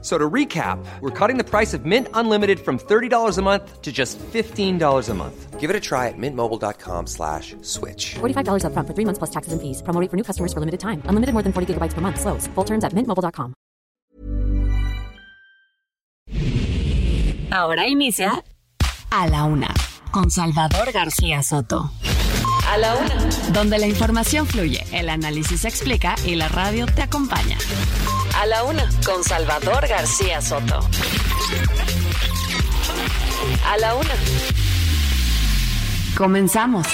So to recap, we're cutting the price of Mint Unlimited from $30 a month to just $15 a month. Give it a try at mintmobile.com slash switch. $45 up front for three months plus taxes and fees. Promo rate for new customers for limited time. Unlimited more than 40 gigabytes per month. Slows. Full terms at mintmobile.com. Ahora inicia A la Una con Salvador García Soto. A la Una. Donde la información fluye, el análisis se explica y la radio te acompaña. A la Una con Salvador García Soto. A la Una. Comenzamos.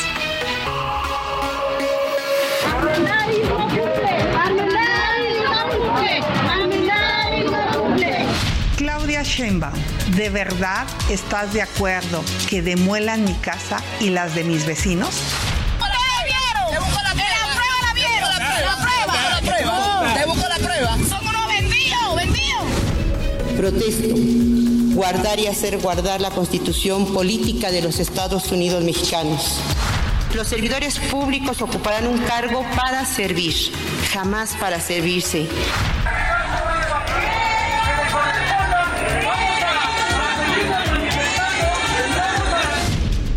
Claudia Sheinbaum, ¿de verdad estás de acuerdo que demuelan mi casa y las de mis vecinos? Protesto. Guardar y hacer guardar la constitución política de los Estados Unidos mexicanos. Los servidores públicos ocuparán un cargo para servir, jamás para servirse.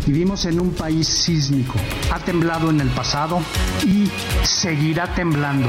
Vivimos en un país sísmico. Ha temblado en el pasado y seguirá temblando.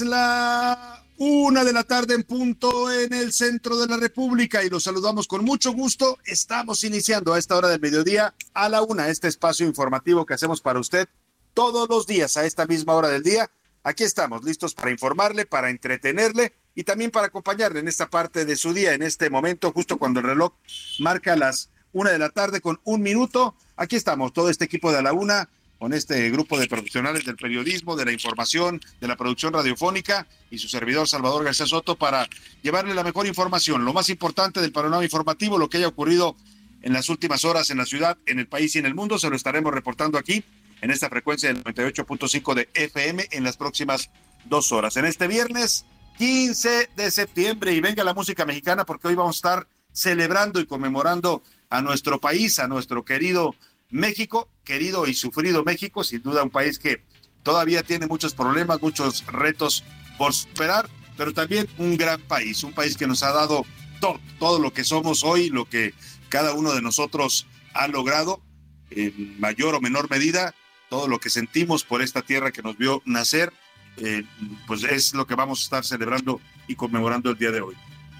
La una de la tarde en punto en el centro de la República y los saludamos con mucho gusto. Estamos iniciando a esta hora del mediodía a la una este espacio informativo que hacemos para usted todos los días a esta misma hora del día. Aquí estamos listos para informarle, para entretenerle y también para acompañarle en esta parte de su día, en este momento, justo cuando el reloj marca las una de la tarde con un minuto. Aquí estamos, todo este equipo de a la una con este grupo de profesionales del periodismo, de la información, de la producción radiofónica y su servidor Salvador García Soto para llevarle la mejor información, lo más importante del panorama informativo, lo que haya ocurrido en las últimas horas en la ciudad, en el país y en el mundo, se lo estaremos reportando aquí en esta frecuencia del 98.5 de FM en las próximas dos horas. En este viernes 15 de septiembre y venga la música mexicana porque hoy vamos a estar celebrando y conmemorando a nuestro país, a nuestro querido México, querido y sufrido México, sin duda un país que todavía tiene muchos problemas, muchos retos por superar, pero también un gran país, un país que nos ha dado todo, todo lo que somos hoy, lo que cada uno de nosotros ha logrado, en mayor o menor medida, todo lo que sentimos por esta tierra que nos vio nacer, eh, pues es lo que vamos a estar celebrando y conmemorando el día de hoy.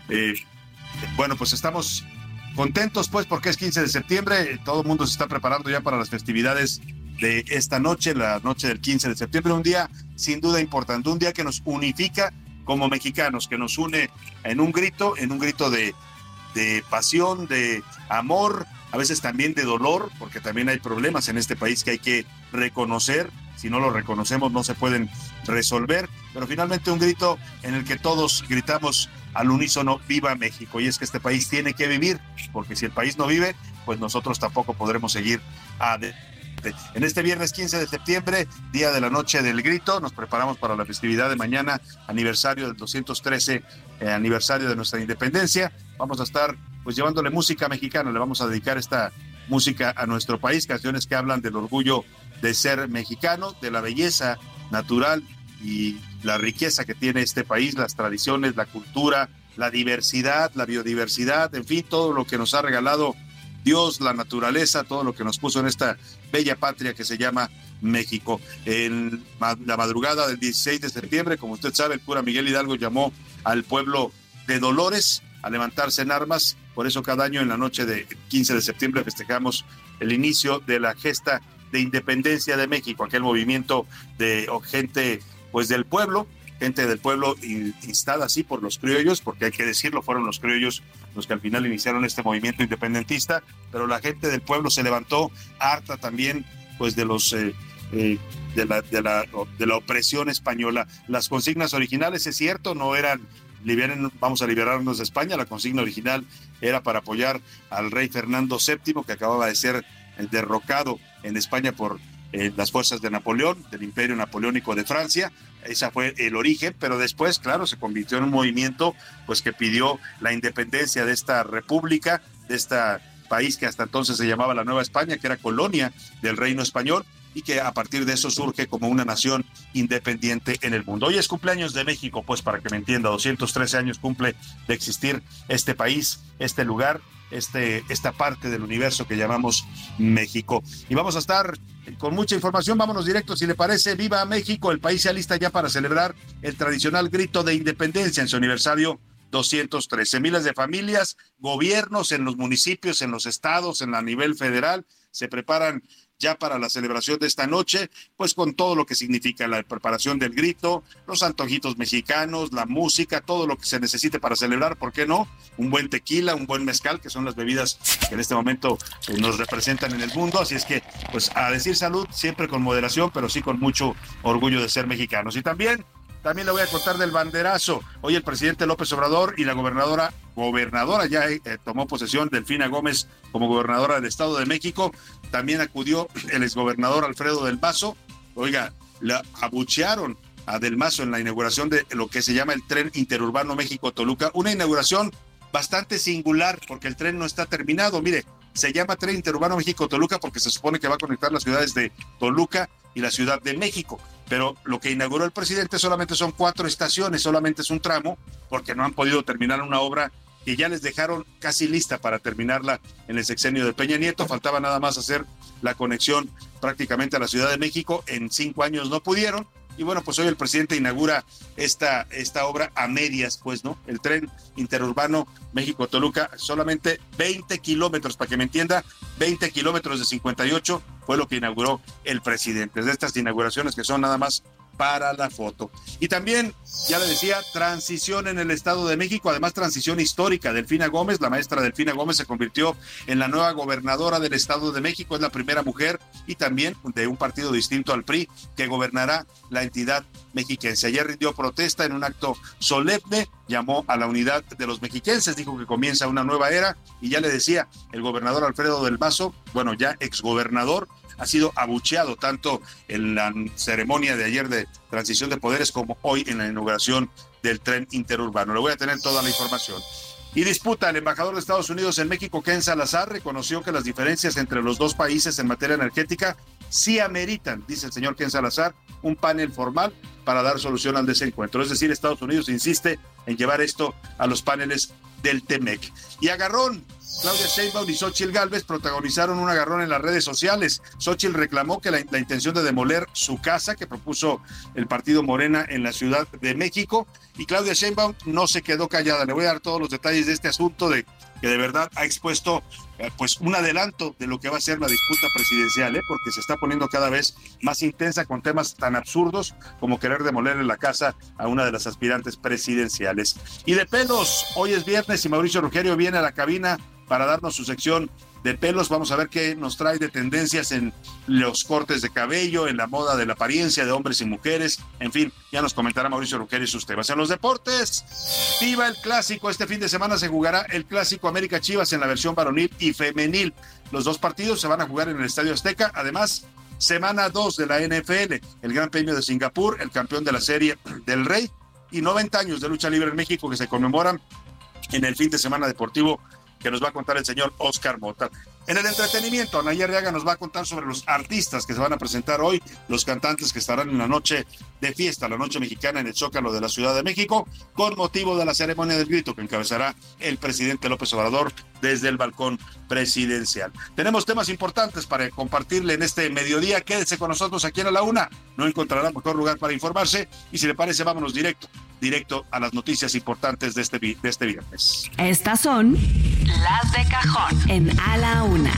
Eh, bueno, pues estamos contentos pues porque es 15 de septiembre, todo el mundo se está preparando ya para las festividades de esta noche, la noche del 15 de septiembre, un día sin duda importante, un día que nos unifica como mexicanos, que nos une en un grito, en un grito de, de pasión, de amor, a veces también de dolor, porque también hay problemas en este país que hay que reconocer, si no lo reconocemos no se pueden resolver, pero finalmente un grito en el que todos gritamos al unísono, viva México. Y es que este país tiene que vivir, porque si el país no vive, pues nosotros tampoco podremos seguir adelante. En este viernes 15 de septiembre, día de la noche del grito, nos preparamos para la festividad de mañana, aniversario del 213 eh, aniversario de nuestra independencia. Vamos a estar pues llevándole música mexicana, le vamos a dedicar esta música a nuestro país, canciones que hablan del orgullo de ser mexicano, de la belleza natural y la riqueza que tiene este país, las tradiciones, la cultura, la diversidad, la biodiversidad, en fin, todo lo que nos ha regalado Dios, la naturaleza, todo lo que nos puso en esta bella patria que se llama México. En la madrugada del 16 de septiembre, como usted sabe, el cura Miguel Hidalgo llamó al pueblo de Dolores a levantarse en armas. Por eso cada año en la noche de 15 de septiembre festejamos el inicio de la gesta de independencia de México, aquel movimiento de gente pues del pueblo, gente del pueblo instada así por los criollos, porque hay que decirlo, fueron los criollos los que al final iniciaron este movimiento independentista, pero la gente del pueblo se levantó harta también pues de los eh, eh, de, la, de, la, de la opresión española. Las consignas originales, es cierto, no eran vamos a liberarnos de España. La consigna original era para apoyar al rey Fernando VII, que acababa de ser derrocado en España por eh, las fuerzas de Napoleón, del imperio napoleónico de Francia. Ese fue el origen, pero después, claro, se convirtió en un movimiento pues que pidió la independencia de esta república, de este país que hasta entonces se llamaba la Nueva España, que era colonia del reino español y que a partir de eso surge como una nación independiente en el mundo. Hoy es cumpleaños de México, pues para que me entienda, 213 años cumple de existir este país, este lugar, este, esta parte del universo que llamamos México. Y vamos a estar con mucha información, vámonos directo, si le parece, viva México, el país se alista ya para celebrar el tradicional grito de independencia en su aniversario 213. Miles de familias, gobiernos en los municipios, en los estados, en la nivel federal, se preparan ya para la celebración de esta noche, pues con todo lo que significa la preparación del grito, los antojitos mexicanos, la música, todo lo que se necesite para celebrar, ¿por qué no? Un buen tequila, un buen mezcal, que son las bebidas que en este momento eh, nos representan en el mundo, así es que, pues a decir salud, siempre con moderación, pero sí con mucho orgullo de ser mexicanos. Y también también le voy a contar del banderazo. Hoy el presidente López Obrador y la gobernadora, gobernadora ya eh, tomó posesión, Delfina Gómez, como gobernadora del Estado de México. También acudió el exgobernador Alfredo del Mazo. Oiga, la abuchearon a Del Mazo en la inauguración de lo que se llama el tren interurbano México-Toluca. Una inauguración bastante singular porque el tren no está terminado. Mire, se llama Tren Interurbano México-Toluca porque se supone que va a conectar las ciudades de Toluca y la Ciudad de México. Pero lo que inauguró el presidente solamente son cuatro estaciones, solamente es un tramo, porque no han podido terminar una obra que ya les dejaron casi lista para terminarla en el sexenio de Peña Nieto. Faltaba nada más hacer la conexión prácticamente a la Ciudad de México. En cinco años no pudieron y bueno, pues hoy el presidente inaugura esta, esta obra a medias, pues, ¿no? El tren interurbano México-Toluca, solamente 20 kilómetros, para que me entienda, 20 kilómetros de 58 fue lo que inauguró el presidente. De estas inauguraciones que son nada más para la foto. Y también, ya le decía, transición en el Estado de México, además transición histórica. Delfina Gómez, la maestra Delfina Gómez, se convirtió en la nueva gobernadora del Estado de México, es la primera mujer y también de un partido distinto al PRI que gobernará la entidad mexiquense. Ayer rindió protesta en un acto solemne, llamó a la unidad de los mexiquenses, dijo que comienza una nueva era y ya le decía el gobernador Alfredo del Mazo, bueno, ya exgobernador, ha sido abucheado tanto en la ceremonia de ayer de transición de poderes como hoy en la inauguración del tren interurbano. Le voy a tener toda la información. Y disputa, el embajador de Estados Unidos en México, Ken Salazar, reconoció que las diferencias entre los dos países en materia energética sí ameritan, dice el señor Ken Salazar, un panel formal para dar solución al desencuentro. Es decir, Estados Unidos insiste en llevar esto a los paneles del TEMEC. Y agarrón, Claudia Sheinbaum y Xochitl Galvez protagonizaron un agarrón en las redes sociales. Xochitl reclamó que la, intención de demoler su casa que propuso el partido Morena en la Ciudad de México y Claudia Sheinbaum no se quedó callada. Le voy a dar todos los detalles de este asunto de que de verdad ha expuesto eh, pues un adelanto de lo que va a ser la disputa presidencial, ¿eh? porque se está poniendo cada vez más intensa con temas tan absurdos como querer demolerle la casa a una de las aspirantes presidenciales. Y de pelos, hoy es viernes y Mauricio Rogerio viene a la cabina para darnos su sección de pelos. Vamos a ver qué nos trae de tendencias en los cortes de cabello, en la moda de la apariencia de hombres y mujeres. En fin, ya nos comentará Mauricio Ruggeri sus temas. En los deportes, viva el clásico. Este fin de semana se jugará el clásico América Chivas en la versión varonil y femenil. Los dos partidos se van a jugar en el Estadio Azteca. Además, semana 2 de la NFL, el Gran Premio de Singapur, el campeón de la Serie del Rey y 90 años de lucha libre en México que se conmemoran en el fin de semana deportivo que nos va a contar el señor Oscar Mota. En el entretenimiento, Anaya Arriaga nos va a contar sobre los artistas que se van a presentar hoy, los cantantes que estarán en la noche de fiesta, la noche mexicana en el Zócalo de la Ciudad de México, con motivo de la ceremonia del grito que encabezará el presidente López Obrador desde el balcón presidencial. Tenemos temas importantes para compartirle en este mediodía. Quédese con nosotros aquí en la una. No encontrará mejor lugar para informarse y si le parece, vámonos directo directo a las noticias importantes de este, de este viernes. Estas son las de cajón en A la Una.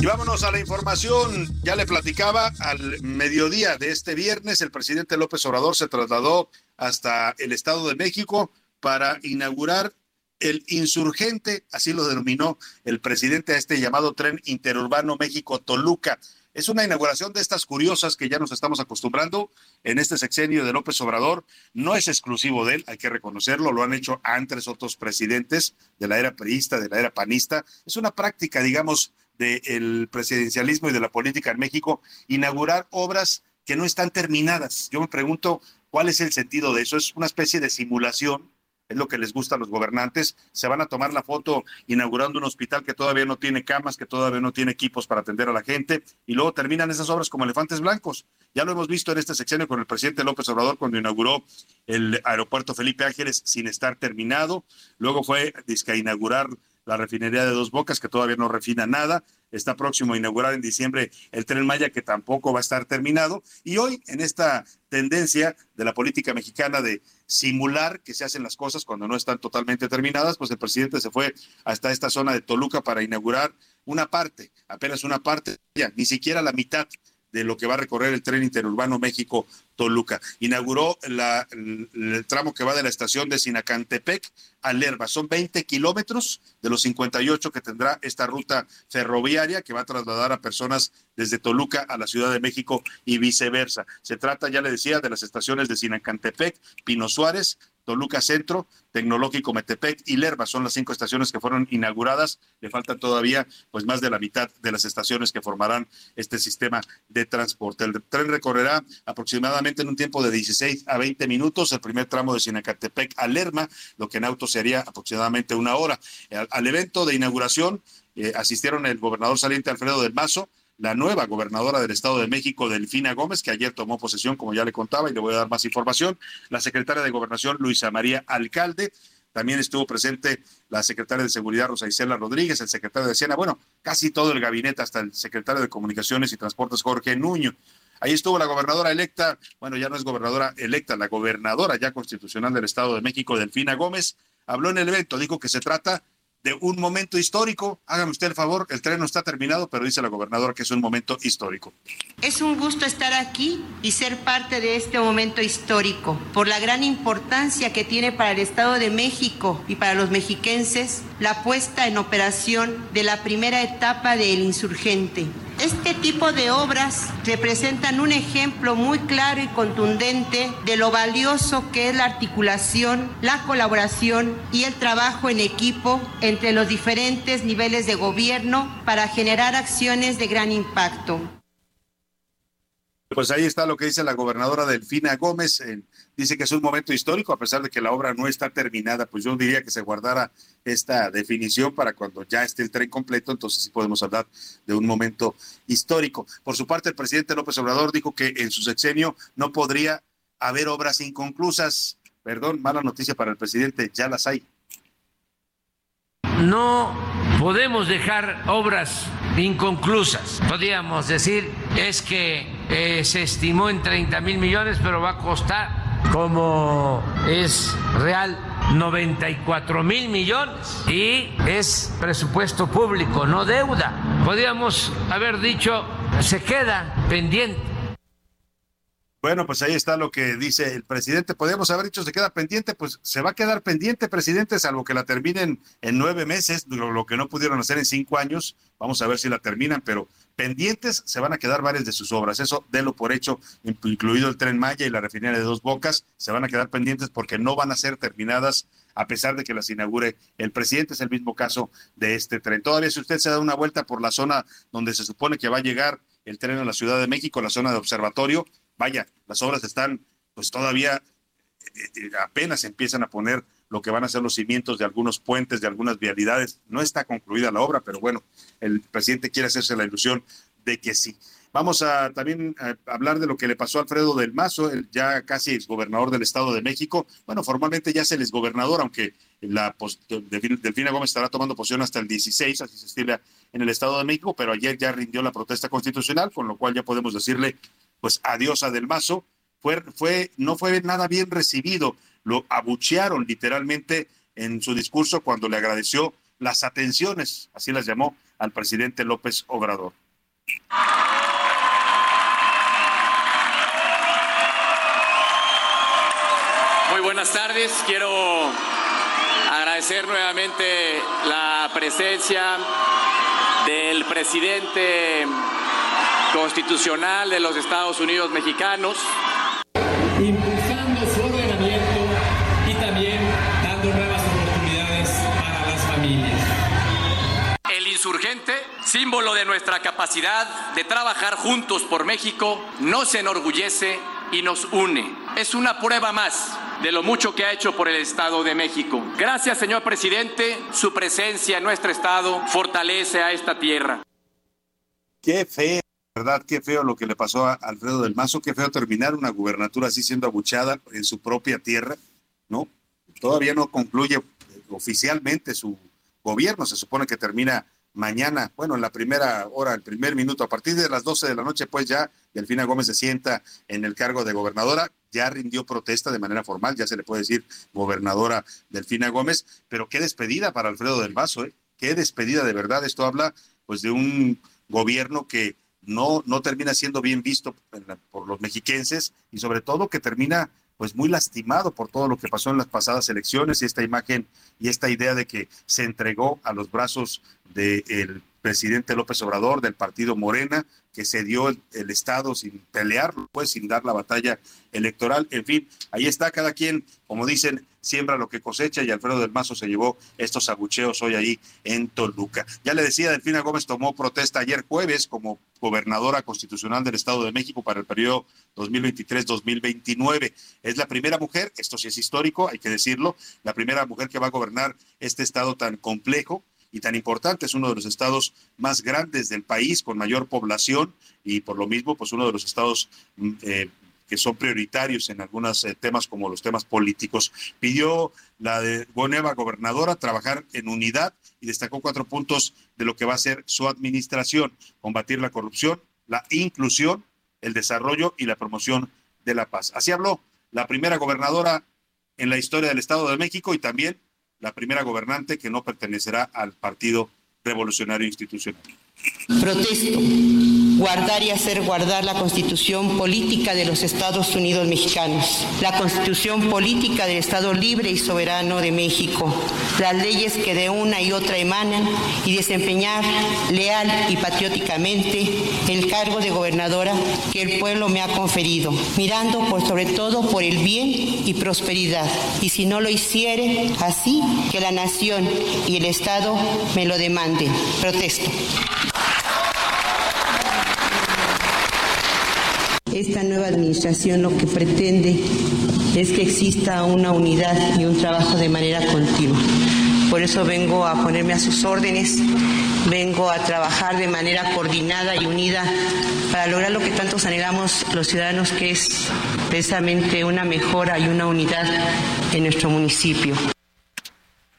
Y vámonos a la información. Ya le platicaba al mediodía de este viernes, el presidente López Obrador se trasladó hasta el Estado de México para inaugurar el insurgente, así lo denominó el presidente a este llamado tren interurbano México-Toluca. Es una inauguración de estas curiosas que ya nos estamos acostumbrando en este sexenio de López Obrador. No es exclusivo de él, hay que reconocerlo, lo han hecho antes otros presidentes de la era priista, de la era panista. Es una práctica, digamos, del presidencialismo y de la política en México, inaugurar obras que no están terminadas. Yo me pregunto cuál es el sentido de eso. Es una especie de simulación es lo que les gusta a los gobernantes. Se van a tomar la foto inaugurando un hospital que todavía no tiene camas, que todavía no tiene equipos para atender a la gente, y luego terminan esas obras como elefantes blancos. Ya lo hemos visto en este sexenio con el presidente López Obrador cuando inauguró el aeropuerto Felipe Ángeles sin estar terminado. Luego fue a inaugurar la refinería de Dos Bocas, que todavía no refina nada. Está próximo a inaugurar en diciembre el tren Maya, que tampoco va a estar terminado. Y hoy, en esta tendencia de la política mexicana de simular que se hacen las cosas cuando no están totalmente terminadas, pues el presidente se fue hasta esta zona de Toluca para inaugurar una parte, apenas una parte, ni siquiera la mitad de lo que va a recorrer el tren interurbano México-Toluca. Inauguró el, tramo que va de la estación de Sinacantepec a Lerba. Son 20 kilómetros de los 58 que tendrá esta ruta ferroviaria que va a trasladar a personas desde Toluca a la Ciudad de México y viceversa. Se trata, ya le decía, de las estaciones de Sinacantepec, Pino Suárez, Toluca Centro, Tecnológico Metepec y Lerba son las cinco estaciones que fueron inauguradas. Le faltan todavía pues más de la mitad de las estaciones que formarán este sistema de transporte. El tren recorrerá aproximadamente en un tiempo de 16 a 20 minutos el primer tramo de Sinacatepec a Lerma, lo que en auto sería aproximadamente una hora. Al, evento de inauguración eh, asistieron el gobernador saliente Alfredo del Mazo, la nueva gobernadora del Estado de México, Delfina Gómez, que ayer tomó posesión, como ya le contaba, y le voy a dar más información, la secretaria de Gobernación, Luisa María Alcalde, también estuvo presente la secretaria de Seguridad, Rosa Isela Rodríguez, el secretario de Hacienda, bueno, casi todo el gabinete, hasta el secretario de Comunicaciones y Transportes, Jorge Nuño. Ahí estuvo la gobernadora electa, bueno, ya no es gobernadora electa, la gobernadora ya constitucional del Estado de México, Delfina Gómez, habló en el evento, dijo que se trata de un momento histórico. Hágame usted el favor, el tren no está terminado, pero dice la gobernadora que es un momento histórico. Es un gusto estar aquí y ser parte de este momento histórico, por la gran importancia que tiene para el Estado de México y para los mexiquenses la puesta en operación de la primera etapa del insurgente este tipo de obras representan un ejemplo muy claro y contundente de lo valioso que es la articulación, la colaboración y el trabajo en equipo entre los diferentes niveles de gobierno para generar acciones de gran impacto. Pues ahí está lo que dice la gobernadora Delfina Gómez. dice que es un momento histórico, a pesar de que la obra no está terminada. Pues yo diría que se guardara esta definición para cuando ya esté el tren completo, entonces sí podemos hablar de un momento histórico. Por su parte, el presidente López Obrador dijo que en su sexenio no podría haber obras inconclusas. Perdón, mala noticia para el presidente, ya las hay. No podemos dejar obras inconclusas. Podríamos decir, es que eh, se estimó en 30 mil millones, pero va a costar como es real 94 mil millones y es presupuesto público, no deuda. Podríamos haber dicho, se queda pendiente bueno, pues ahí está lo que dice el presidente. Podríamos haber dicho se queda pendiente, pues se va a quedar pendiente, presidente, salvo que la terminen en nueve meses, lo, que no pudieron hacer en cinco años. Vamos a ver si la terminan, pero pendientes se van a quedar varias de sus obras. Eso délo por hecho, incluido el tren Maya y la refinería de Dos Bocas, se van a quedar pendientes porque no van a ser terminadas a pesar de que las inaugure el presidente. Es el mismo caso de este tren. Todavía si usted se da una vuelta por la zona donde se supone que va a llegar el tren a la Ciudad de México, la zona de observatorio, vaya, las obras están pues todavía eh, eh, apenas empiezan a poner lo que van a ser los cimientos de algunos puentes, de algunas vialidades. No está concluida la obra, pero bueno, el presidente quiere hacerse la ilusión de que sí. Vamos a también hablar de lo que le pasó a Alfredo del Mazo, ya casi exgobernador del Estado de México. Bueno, formalmente ya es el exgobernador, aunque la Delfina Gómez estará tomando posición hasta el 16, así se estila en el Estado de México, pero ayer ya rindió la protesta constitucional, con lo cual ya podemos decirle pues adiós a Del Mazo, fue, fue, no fue nada bien recibido, lo abuchearon literalmente en su discurso cuando le agradeció las atenciones, así las llamó, al presidente López Obrador. Muy buenas tardes, quiero agradecer nuevamente la presencia del presidente constitucional de los Estados Unidos mexicanos. Insurgente, símbolo de nuestra capacidad de trabajar juntos por México, nos enorgullece y nos une. Es una prueba más de lo mucho que ha hecho por el Estado de México. Gracias, señor presidente. Su presencia en nuestro Estado fortalece a esta tierra. Qué feo, ¿verdad? Qué feo lo que le pasó a Alfredo del Mazo. Qué feo terminar una gubernatura así siendo abuchada en su propia tierra, ¿no? Todavía no concluye oficialmente su gobierno. Se supone que termina mañana, bueno, en la primera hora, el primer minuto, a partir de las 12 de la noche, pues ya Delfina Gómez se sienta en el cargo de gobernadora, ya rindió protesta de manera formal, ya se le puede decir gobernadora Delfina Gómez, pero qué despedida para Alfredo del Vaso, ¿eh? Qué despedida de verdad. Esto habla pues de un gobierno que no, no termina siendo bien visto por los mexiquenses y sobre todo que termina pues muy lastimado por todo lo que pasó en las pasadas elecciones y esta imagen y esta idea de que se entregó a los brazos del presidente López Obrador, del partido Morena, que se dio el, Estado sin pelear, pues sin dar la batalla electoral. En fin, ahí está cada quien, como dicen, siembra lo que cosecha y Alfredo del Mazo se llevó estos abucheos hoy ahí en Toluca. Ya le decía, Delfina Gómez tomó protesta ayer jueves como gobernadora constitucional del Estado de México para el periodo 2023-2029. Es la primera mujer, esto sí es histórico, hay que decirlo, la primera mujer que va a gobernar este Estado tan complejo y tan importante. Es uno de los estados más grandes del país, con mayor población y por lo mismo, pues uno de los estados mm, eh, que son prioritarios en algunos eh, temas como los temas políticos. Pidió la de nueva gobernadora trabajar en unidad y destacó cuatro puntos de lo que va a ser su administración, combatir la corrupción, la inclusión, el desarrollo y la promoción de la paz. Así habló la primera gobernadora en la historia del Estado de México y también la primera gobernante que no pertenecerá al Partido Revolucionario Institucional. Protesto. Guardar y hacer guardar la constitución política de los Estados Unidos mexicanos, la constitución política del Estado libre y soberano de México, las leyes que de una y otra emanan y desempeñar leal y patrióticamente el cargo de gobernadora que el pueblo me ha conferido, mirando por sobre todo por el bien y prosperidad. Y si no lo hiciere, así que la nación y el Estado me lo demanden. Protesto. Esta nueva administración lo que pretende es que exista una unidad y un trabajo de manera continua. Por eso vengo a ponerme a sus órdenes, vengo a trabajar de manera coordinada y unida para lograr lo que tantos anhelamos los ciudadanos, que es precisamente una mejora y una unidad en nuestro municipio.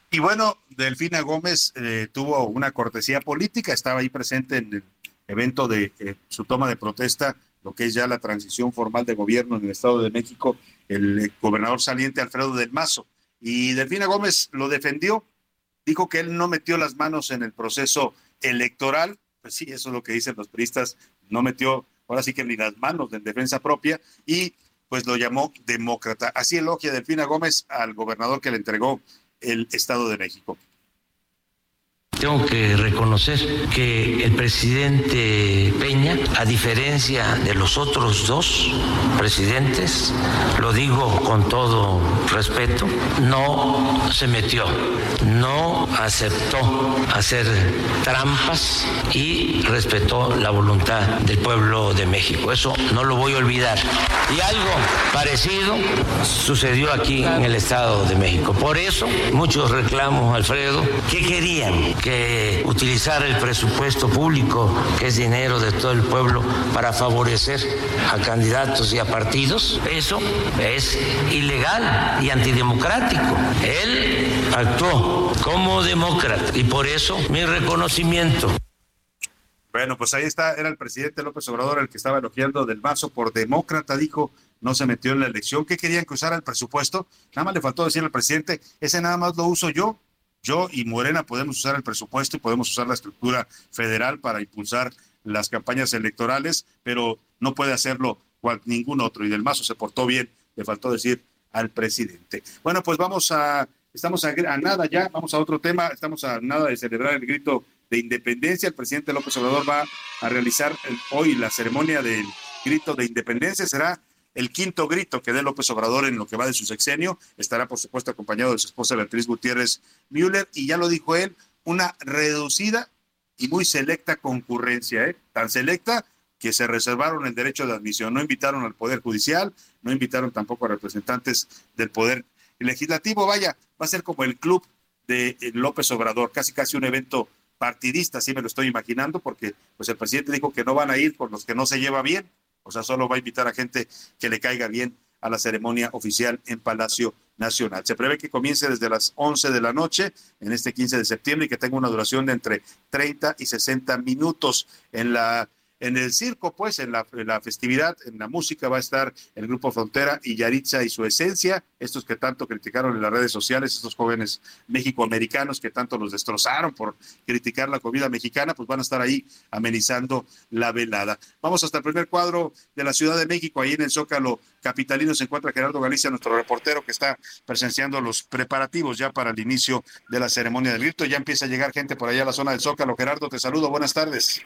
Y bueno, Delfina Gómez eh, tuvo una cortesía política, estaba ahí presente en el evento de eh, su toma de protesta lo que es ya la transición formal de gobierno en el Estado de México, el gobernador saliente Alfredo del Mazo. Y Delfina Gómez lo defendió, dijo que él no metió las manos en el proceso electoral, pues sí, eso es lo que dicen los priistas, no metió ahora sí que ni las manos en defensa propia y pues lo llamó demócrata. Así elogia Delfina Gómez al gobernador que le entregó el Estado de México. Tengo que reconocer que el presidente Peña, a diferencia de los otros dos presidentes, lo digo con todo respeto, no se metió, no aceptó hacer trampas y respetó la voluntad del pueblo de México. Eso no lo voy a olvidar. Y algo parecido sucedió aquí en el Estado de México. Por eso muchos reclamos, Alfredo, ¿qué querían? Que utilizar el presupuesto público, que es dinero de todo el pueblo, para favorecer a candidatos y a partidos, eso es ilegal y antidemocrático. Él actuó como demócrata y por eso mi reconocimiento. Bueno, pues ahí está, era el presidente López Obrador el que estaba elogiando del Mazo por demócrata, dijo, no se metió en la elección. ¿Qué querían que usara el presupuesto? Nada más le faltó decir al presidente, ese nada más lo uso yo, yo y Morena podemos usar el presupuesto y podemos usar la estructura federal para impulsar las campañas electorales, pero no puede hacerlo cual, ningún otro. Y del Mazo se portó bien, le faltó decir al presidente. Bueno, pues vamos a estamos a, nada ya, vamos a otro tema, estamos a nada de celebrar el grito de independencia. El presidente López Obrador va a realizar hoy la ceremonia del grito de independencia. Será el quinto grito que dé López Obrador en lo que va de su sexenio. Estará, por supuesto, acompañado de su esposa Beatriz Gutiérrez Müller y ya lo dijo él, una reducida y muy selecta concurrencia, ¿eh? tan selecta que se reservaron el derecho de admisión. No invitaron al Poder Judicial, no invitaron tampoco a representantes del Poder Legislativo. Vaya, va a ser como el club de eh, López Obrador, casi casi un evento partidista, así me lo estoy imaginando, porque pues el presidente dijo que no van a ir con los que no se lleva bien, o sea, solo va a invitar a gente que le caiga bien a la ceremonia oficial en Palacio Nacional. Se prevé que comience desde las 11 de la noche en este 15 de septiembre y que tenga una duración de entre 30 y 60 minutos en la en el circo, pues, en la, festividad, en la música va a estar el grupo Frontera y Yaritza y su esencia, estos que tanto criticaron en las redes sociales, estos jóvenes mexicoamericanos que tanto los destrozaron por criticar la comida mexicana, pues van a estar ahí amenizando la velada. Vamos hasta el primer cuadro de la Ciudad de México, ahí en el Zócalo Capitalino se encuentra Gerardo Galicia, nuestro reportero que está presenciando los preparativos ya para el inicio de la ceremonia del grito. Ya empieza a llegar gente por allá a la zona del Zócalo. Gerardo, te saludo, buenas tardes.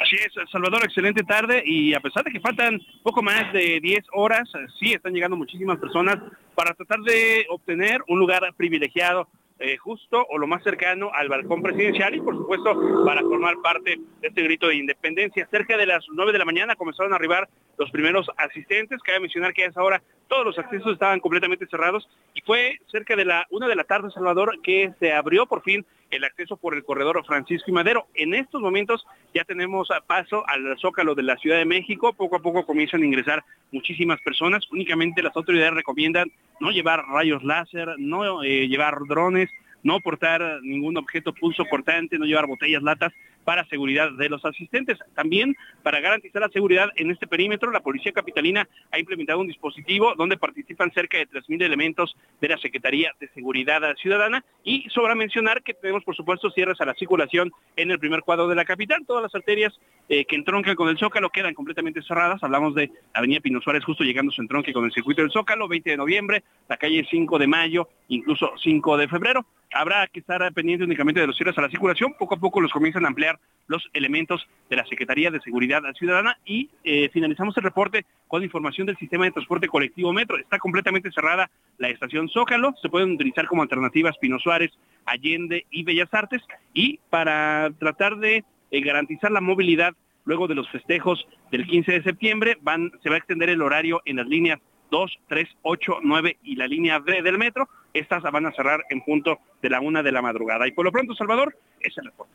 Así es, Salvador, excelente tarde y a pesar de que faltan poco más de 10 horas, sí están llegando muchísimas personas para tratar de obtener un lugar privilegiado eh, justo o lo más cercano al balcón presidencial y por supuesto para formar parte de este grito de independencia. Cerca de las 9 de la mañana comenzaron a arribar los primeros asistentes. Cabe mencionar que a esa hora todos los accesos estaban completamente cerrados y fue cerca de la una de la tarde, Salvador, que se abrió por fin el acceso por el corredor Francisco y Madero. En estos momentos ya tenemos paso al Zócalo de la Ciudad de México. Poco a poco comienzan a ingresar muchísimas personas. Únicamente las autoridades recomiendan no llevar rayos láser, no eh, llevar drones, no portar ningún objeto pulso cortante, no llevar botellas, latas para seguridad de los asistentes. También para garantizar la seguridad en este perímetro, la Policía Capitalina ha implementado un dispositivo donde participan cerca de 3.000 elementos de la Secretaría de Seguridad Ciudadana y sobra mencionar que tenemos por supuesto cierres a la circulación en el primer cuadro de la capital. Todas las arterias eh, que entroncan con el Zócalo quedan completamente cerradas. Hablamos de Avenida Pino Suárez justo llegando su entronque con el circuito del Zócalo, 20 de noviembre, la calle 5 de mayo, incluso 5 de febrero habrá que estar pendiente únicamente de los cierres a la circulación. Poco a poco los comienzan a ampliar los elementos de la Secretaría de Seguridad Ciudadana y eh, finalizamos el reporte con información del sistema de transporte colectivo Metro. Está completamente cerrada la estación Zócalo, se pueden utilizar como alternativas Pino Suárez, Allende y Bellas Artes y para tratar de eh, garantizar la movilidad luego de los festejos del 15 de septiembre se va a extender el horario en las líneas 2, 3, 8, 9 y la línea B del metro. Estas van a cerrar en punto de la una de la madrugada. Y por lo pronto, Salvador, es el reporte.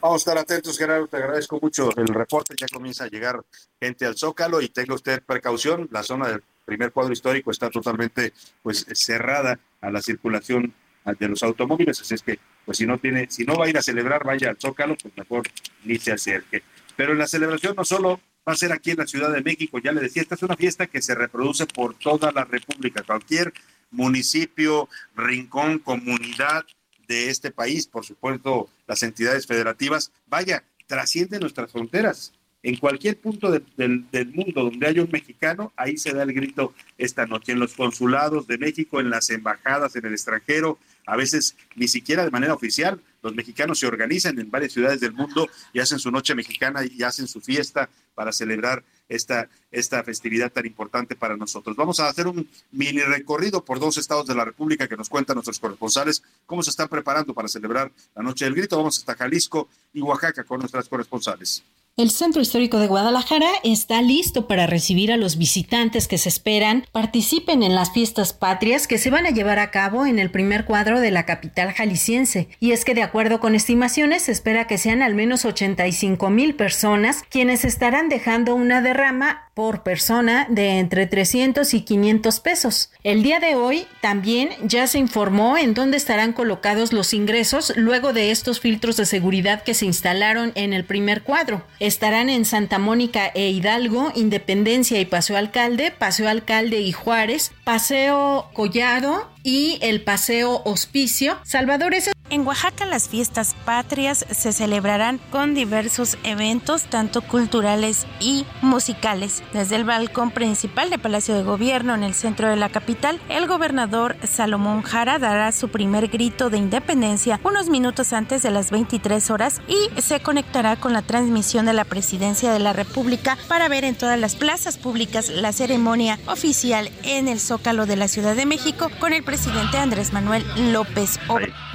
Vamos a estar atentos, Gerardo. Te agradezco mucho el reporte. Ya comienza a llegar gente al Zócalo y tenga usted precaución. La zona del primer cuadro histórico está totalmente pues cerrada a la circulación de los automóviles. Así es que, pues si no tiene, si no va a ir a celebrar, vaya al Zócalo, pues mejor ni se acerque. Pero en la celebración no solo va a ser aquí en la Ciudad de México. Ya le decía, esta es una fiesta que se reproduce por toda la República. Cualquier municipio, rincón, comunidad de este país, por supuesto, las entidades federativas, vaya, trasciende nuestras fronteras. En cualquier punto del, mundo donde haya un mexicano, ahí se da el grito esta noche. En los consulados de México, en las embajadas en el extranjero, a veces ni siquiera de manera oficial, los mexicanos se organizan en varias ciudades del mundo y hacen su noche mexicana y hacen su fiesta para celebrar esta, esta festividad tan importante para nosotros. Vamos a hacer un mini recorrido por dos estados de la República que nos cuentan nuestros corresponsales cómo se están preparando para celebrar la Noche del Grito. Vamos hasta Jalisco y Oaxaca con nuestras corresponsales. El Centro Histórico de Guadalajara está listo para recibir a los visitantes que se esperan participen en las fiestas patrias que se van a llevar a cabo en el primer cuadro de la capital jalisciense. Y es que de acuerdo con estimaciones se espera que sean al menos 85 mil personas quienes estarán dejando una derrama por persona de entre 300 y 500 pesos. El día de hoy también ya se informó en dónde estarán colocados los ingresos luego de estos filtros de seguridad que se instalaron en el primer cuadro. Estarán en Santa Mónica e Hidalgo, Independencia y Paseo Alcalde, Paseo Alcalde y Juárez, Paseo Collado y el Paseo Hospicio. Salvador, En Oaxaca las fiestas patrias se celebrarán con diversos eventos, tanto culturales y musicales. Desde el balcón principal de Palacio de Gobierno en el centro de la capital, el gobernador Salomón Jara dará su primer grito de independencia unos minutos antes de las 23 horas y se conectará con la transmisión de la presidencia de la República para ver en todas las plazas públicas la ceremonia oficial en el Zócalo de la Ciudad de México con el presidente Andrés Manuel López Obrador.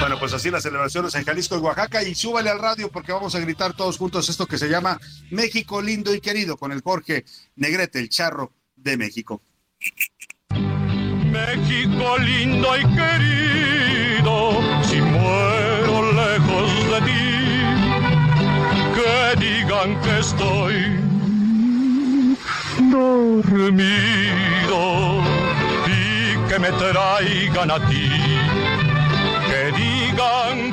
Bueno, pues así las celebraciones en Jalisco y Oaxaca y súbale al radio porque vamos a gritar todos juntos esto que se llama México lindo y querido con el Jorge Negrete, el charro de México. México lindo y querido, si muero lejos de ti, que digan que estoy dormido y que me traigan a ti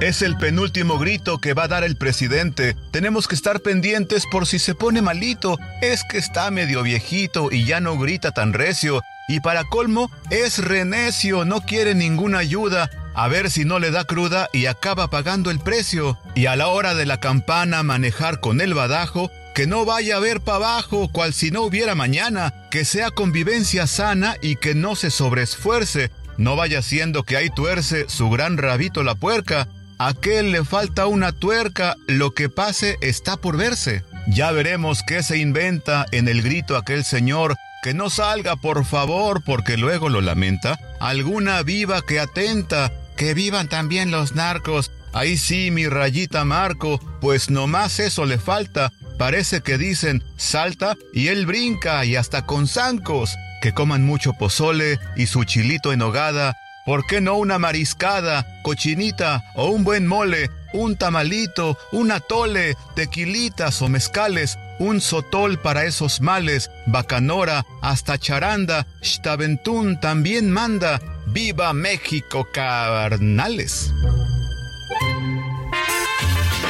Es el penúltimo grito que va a dar el presidente. Tenemos que estar pendientes por si se pone malito. Es que está medio viejito y ya no grita tan recio. Y para colmo, es renecio, no quiere ninguna ayuda. A ver si no le da cruda y acaba pagando el precio. Y a la hora de la campana manejar con el badajo, que no vaya a ver para abajo, cual si no hubiera mañana, que sea convivencia sana y que no se sobreesfuerce. No vaya siendo que ahí tuerce su gran rabito la puerca, aquel le falta una tuerca, lo que pase está por verse. Ya veremos qué se inventa en el grito aquel señor, que no salga por favor porque luego lo lamenta. Alguna viva que atenta, que vivan también los narcos. Ahí sí, mi rayita Marco, pues nomás eso le falta. Parece que dicen salta y él brinca y hasta con zancos. Que coman mucho pozole y su chilito en hogada ¿Por qué no una mariscada, cochinita o un buen mole, un tamalito, un atole, tequilitas o mezcales, un sotol para esos males, bacanora, hasta charanda, Staventún también manda, ¡Viva México, carnales!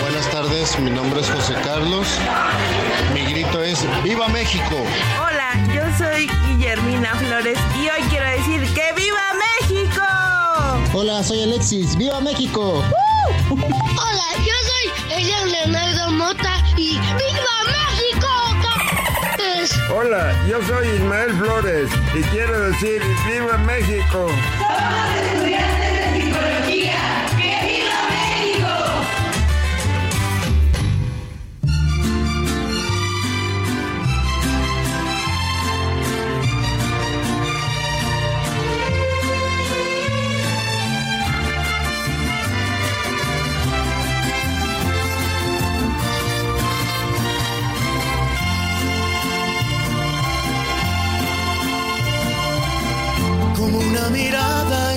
Buenas tardes, mi nombre es José Carlos. Mi grito es ¡Viva México! Hola, yo soy Guillermina Flores y hoy quiero decir que ¡Viva México! Hola, soy Alexis. ¡Viva México! Hola, yo soy Elian Leonardo Mota y ¡Viva México! Hola, yo soy Ismael Flores y quiero decir ¡Viva México! Somos estudiantes de psicología.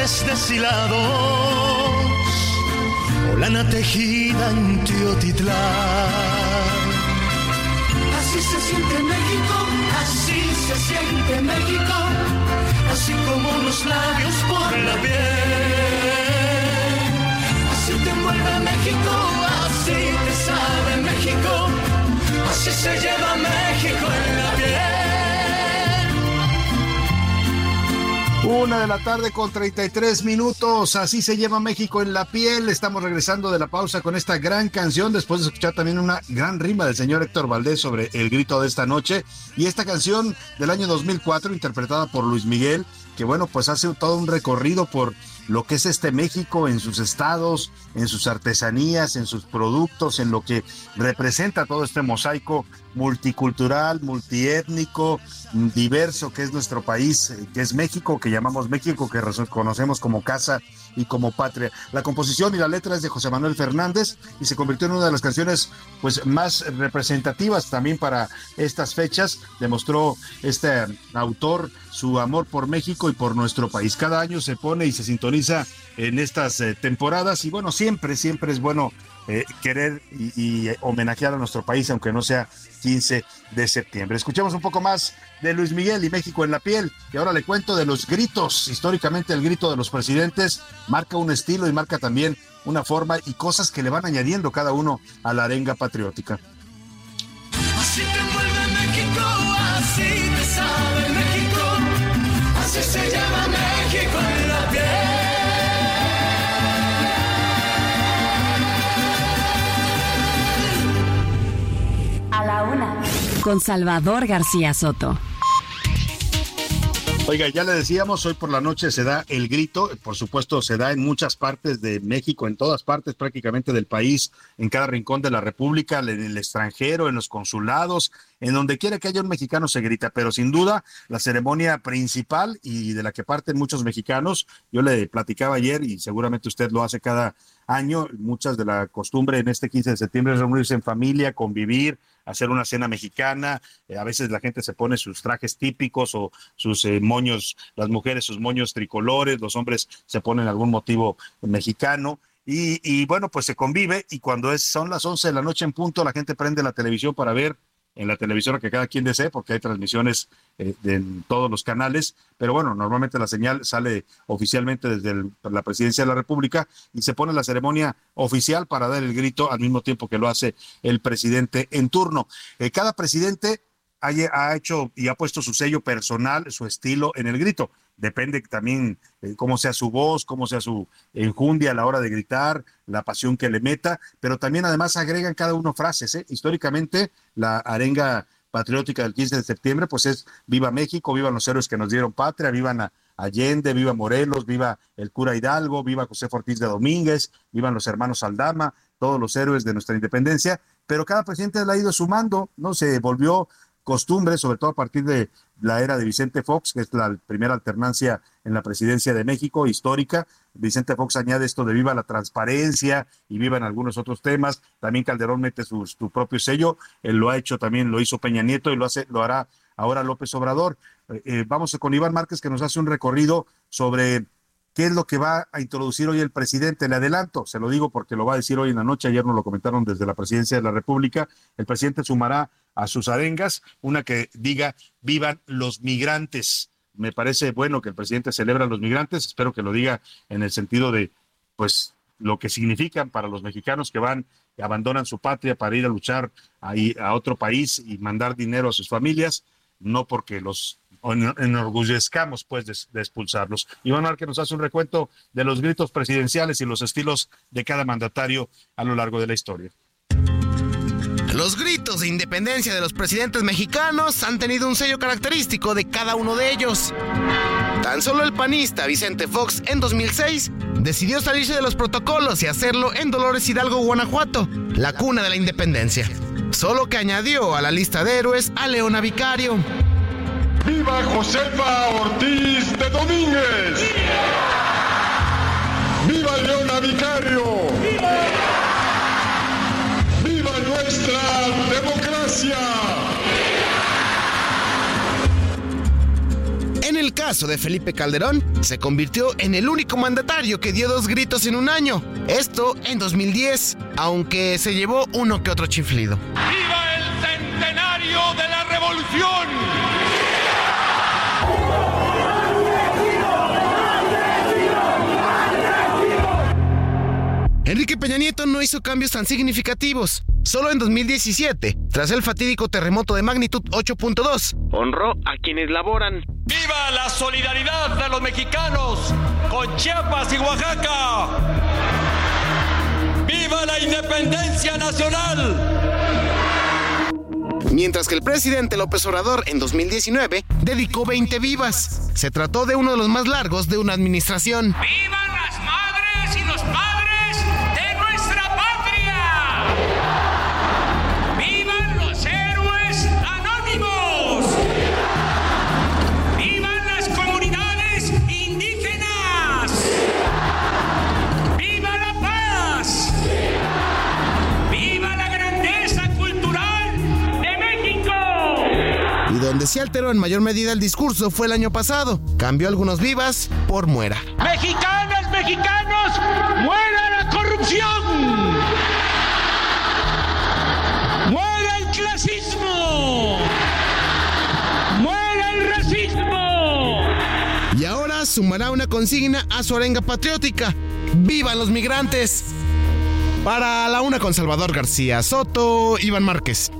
calientes deshilados o lana tejida en Teotitlán. Así se siente México, así se siente México, así como unos labios por la piel. Así te envuelve México, así te sabe México, así se lleva México en la piel. Una de la tarde con 33 minutos, así se lleva México en la piel. Estamos regresando de la pausa con esta gran canción, después de escuchar también una gran rima del señor Héctor Valdés sobre el grito de esta noche. Y esta canción del año 2004, interpretada por Luis Miguel, que bueno, pues hace todo un recorrido por lo que es este México en sus estados, en sus artesanías, en sus productos, en lo que representa todo este mosaico multicultural, multiétnico, diverso que es nuestro país, eh, que es México, que llamamos México, que conocemos como casa y como patria. La composición y la letra es de José Manuel Fernández y se convirtió en una de las canciones pues más representativas también para estas fechas. Demostró este autor su amor por México y por nuestro país. Cada año se pone y se sintoniza en estas eh, temporadas y bueno, siempre, siempre es bueno eh, querer y, homenajear a nuestro país, aunque no sea 15 de septiembre. Escuchemos un poco más de Luis Miguel y México en la piel. Y ahora le cuento de los gritos. Históricamente el grito de los presidentes marca un estilo y marca también una forma y cosas que le van añadiendo cada uno a la arenga patriótica. Así te envuelve México, así te sabe México, así se llama México A la una. Con Salvador García Soto. Oiga, ya le decíamos, hoy por la noche se da el grito, por supuesto se da en muchas partes de México, en todas partes prácticamente del país, en cada rincón de la República, en el extranjero, en los consulados, en donde quiera que haya un mexicano se grita, pero sin duda la ceremonia principal y de la que parten muchos mexicanos, yo le platicaba ayer y seguramente usted lo hace cada año, muchas de la costumbre en este 15 de septiembre es reunirse en familia, convivir, hacer una cena mexicana, eh, a veces la gente se pone sus trajes típicos o sus eh, moños, las mujeres sus moños tricolores, los hombres se ponen algún motivo mexicano. Y, y bueno, pues se convive y cuando es, son las 11 de la noche en punto, la gente prende la televisión para ver en la televisora que cada quien desee, porque hay transmisiones eh, en todos los canales, pero bueno, normalmente la señal sale oficialmente desde la presidencia de la República y se pone la ceremonia oficial para dar el grito al mismo tiempo que lo hace el presidente en turno. Eh, cada presidente ha hecho y ha puesto su sello personal, su estilo en el grito depende también eh, cómo sea su voz, cómo sea su enjundia a la hora de gritar, la pasión que le meta, pero también además agregan cada uno frases. ¿eh? Históricamente, la arenga patriótica del 15 de septiembre, pues es Viva México, vivan los héroes que nos dieron patria, vivan a Allende, viva Morelos, viva el cura Hidalgo, viva José Ortiz de Domínguez, vivan los hermanos Aldama, todos los héroes de nuestra independencia, pero cada presidente la ha ido sumando, ¿no? Se volvió costumbre, sobre todo a partir de la era de Vicente Fox, que es la primera alternancia en la presidencia de México, histórica. Vicente Fox añade esto de viva la transparencia y viva en algunos otros temas. También Calderón mete su, propio sello. Él lo ha hecho también, lo hizo Peña Nieto y lo, hace, lo hará ahora López Obrador. Eh, eh, vamos con Iván Márquez que nos hace un recorrido sobre qué es lo que va a introducir hoy el presidente. Le adelanto, se lo digo porque lo va a decir hoy en la noche, ayer nos lo comentaron desde la presidencia de la República. El presidente sumará a sus arengas, una que diga vivan los migrantes. Me parece bueno que el presidente celebra a los migrantes, espero que lo diga en el sentido de, pues, lo que significan para los mexicanos que van y abandonan su patria para ir a luchar a otro país y mandar dinero a sus familias, no porque los enorgullezcamos pues de, expulsarlos. Iván que nos hace un recuento de los gritos presidenciales y los estilos de cada mandatario a lo largo de la historia. Los gritos de independencia de los presidentes mexicanos han tenido un sello característico de cada uno de ellos. Tan solo el panista Vicente Fox en 2006 decidió salirse de los protocolos y hacerlo en Dolores Hidalgo, Guanajuato, la cuna de la independencia. Solo que añadió a la lista de héroes a Leona Vicario. ¡Viva Josefa Ortiz de Domínguez! ¡Viva Leona Vicario! ¡Viva! Democracia. En el caso de Felipe Calderón, se convirtió en el único mandatario que dio dos gritos en un año. Esto en 2010, aunque se llevó uno que otro chiflido. ¡Viva el centenario de la revolución! Enrique Peña Nieto no hizo cambios tan significativos. Solo en 2017, tras el fatídico terremoto de magnitud 8.2, honró a quienes laboran. ¡Viva la solidaridad de los mexicanos con Chiapas y Oaxaca! ¡Viva la independencia nacional! Mientras que el presidente López Obrador en 2019 dedicó 20 vivas. Se trató de uno de los más largos de una administración. ¡Vivan las madres donde se alteró en mayor medida el discurso fue el año pasado. Cambió algunos vivas por muera. Mexicanas, mexicanos, muera la corrupción. Muera el clasismo. Muera el racismo. Y ahora sumará una consigna a su arenga patriótica. ¡Vivan los migrantes! Para la una con Salvador García Soto, Iván Márquez.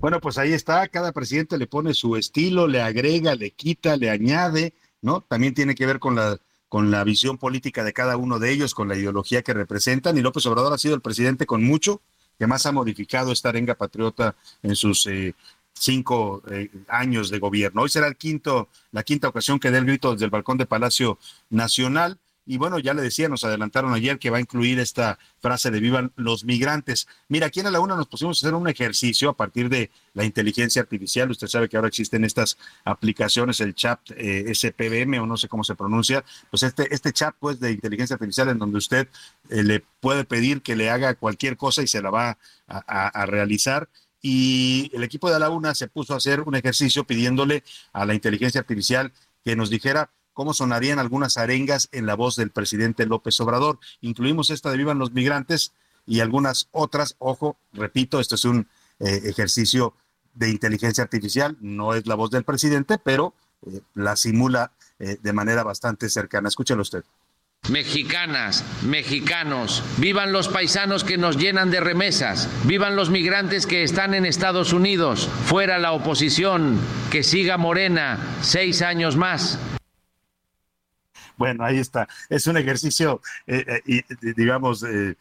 Bueno, pues ahí está, cada presidente le pone su estilo, le agrega, le quita, le añade, ¿no? También tiene que ver con la, con la visión política de cada uno de ellos, con la ideología que representan, y López Obrador ha sido el presidente con mucho que más ha modificado esta arenga patriota en sus eh, cinco eh, años de gobierno. Hoy será el quinto, la quinta ocasión que dé el grito desde el balcón de Palacio Nacional. Y bueno, ya le decía, nos adelantaron ayer que va a incluir esta frase de vivan los migrantes. Mira, aquí en la una nos pusimos a hacer un ejercicio a partir de la inteligencia artificial. Usted sabe que ahora existen estas aplicaciones, el chat eh, SPBM o no sé cómo se pronuncia. Pues este, este chat pues de inteligencia artificial en donde usted eh, le puede pedir que le haga cualquier cosa y se la va a, a- a realizar y el equipo de la UNA se puso a hacer un ejercicio pidiéndole a la inteligencia artificial que nos dijera cómo sonarían algunas arengas en la voz del presidente López Obrador. Incluimos esta de Vivan los Migrantes y algunas otras. Ojo, repito, esto es un eh, ejercicio de inteligencia artificial, no es la voz del presidente, pero eh, la simula eh, de manera bastante cercana. Escúchelo usted. Mexicanas, mexicanos, vivan los paisanos que nos llenan de remesas, vivan los migrantes que están en Estados Unidos, fuera la oposición, que siga Morena seis años más. Bueno, ahí está. Es un ejercicio, eh, eh, digamos, eh,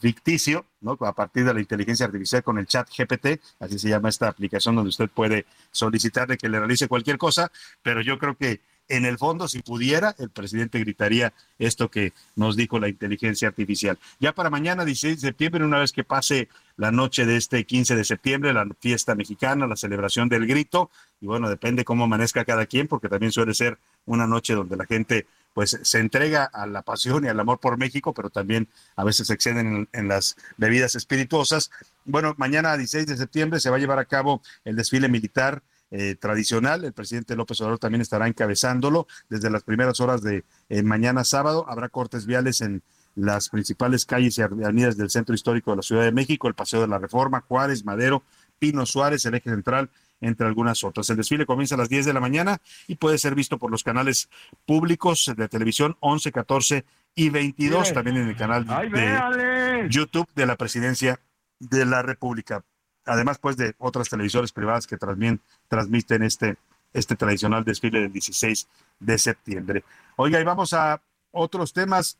ficticio, ¿no? A partir de la inteligencia artificial con el chat GPT, así se llama esta aplicación donde usted puede solicitarle que le realice cualquier cosa, pero yo creo que en el fondo, si pudiera, el presidente gritaría esto que nos dijo la inteligencia artificial. Ya para mañana, 16 de septiembre, una vez que pase la noche de este 15 de septiembre, la fiesta mexicana, la celebración del grito, y bueno, depende cómo amanezca cada quien, porque también suele ser una noche donde la gente pues se entrega a la pasión y al amor por México, pero también a veces se exceden en, las bebidas espirituosas. Bueno, mañana 16 de septiembre se va a llevar a cabo el desfile militar eh, tradicional. El presidente López Obrador también estará encabezándolo desde las primeras horas de eh, mañana sábado. Habrá cortes viales en las principales calles y avenidas del centro histórico de la Ciudad de México, el Paseo de la Reforma, Juárez, Madero, Pino Suárez, el eje central entre algunas otras. El desfile comienza a las 10 de la mañana y puede ser visto por los canales públicos de televisión 11, 14 y 22, Bien. también en el canal de. YouTube de la Presidencia de la República. Además, pues, de otras televisoras privadas que también transmiten este, este tradicional desfile del 16 de septiembre. Oiga, y vamos a otros temas.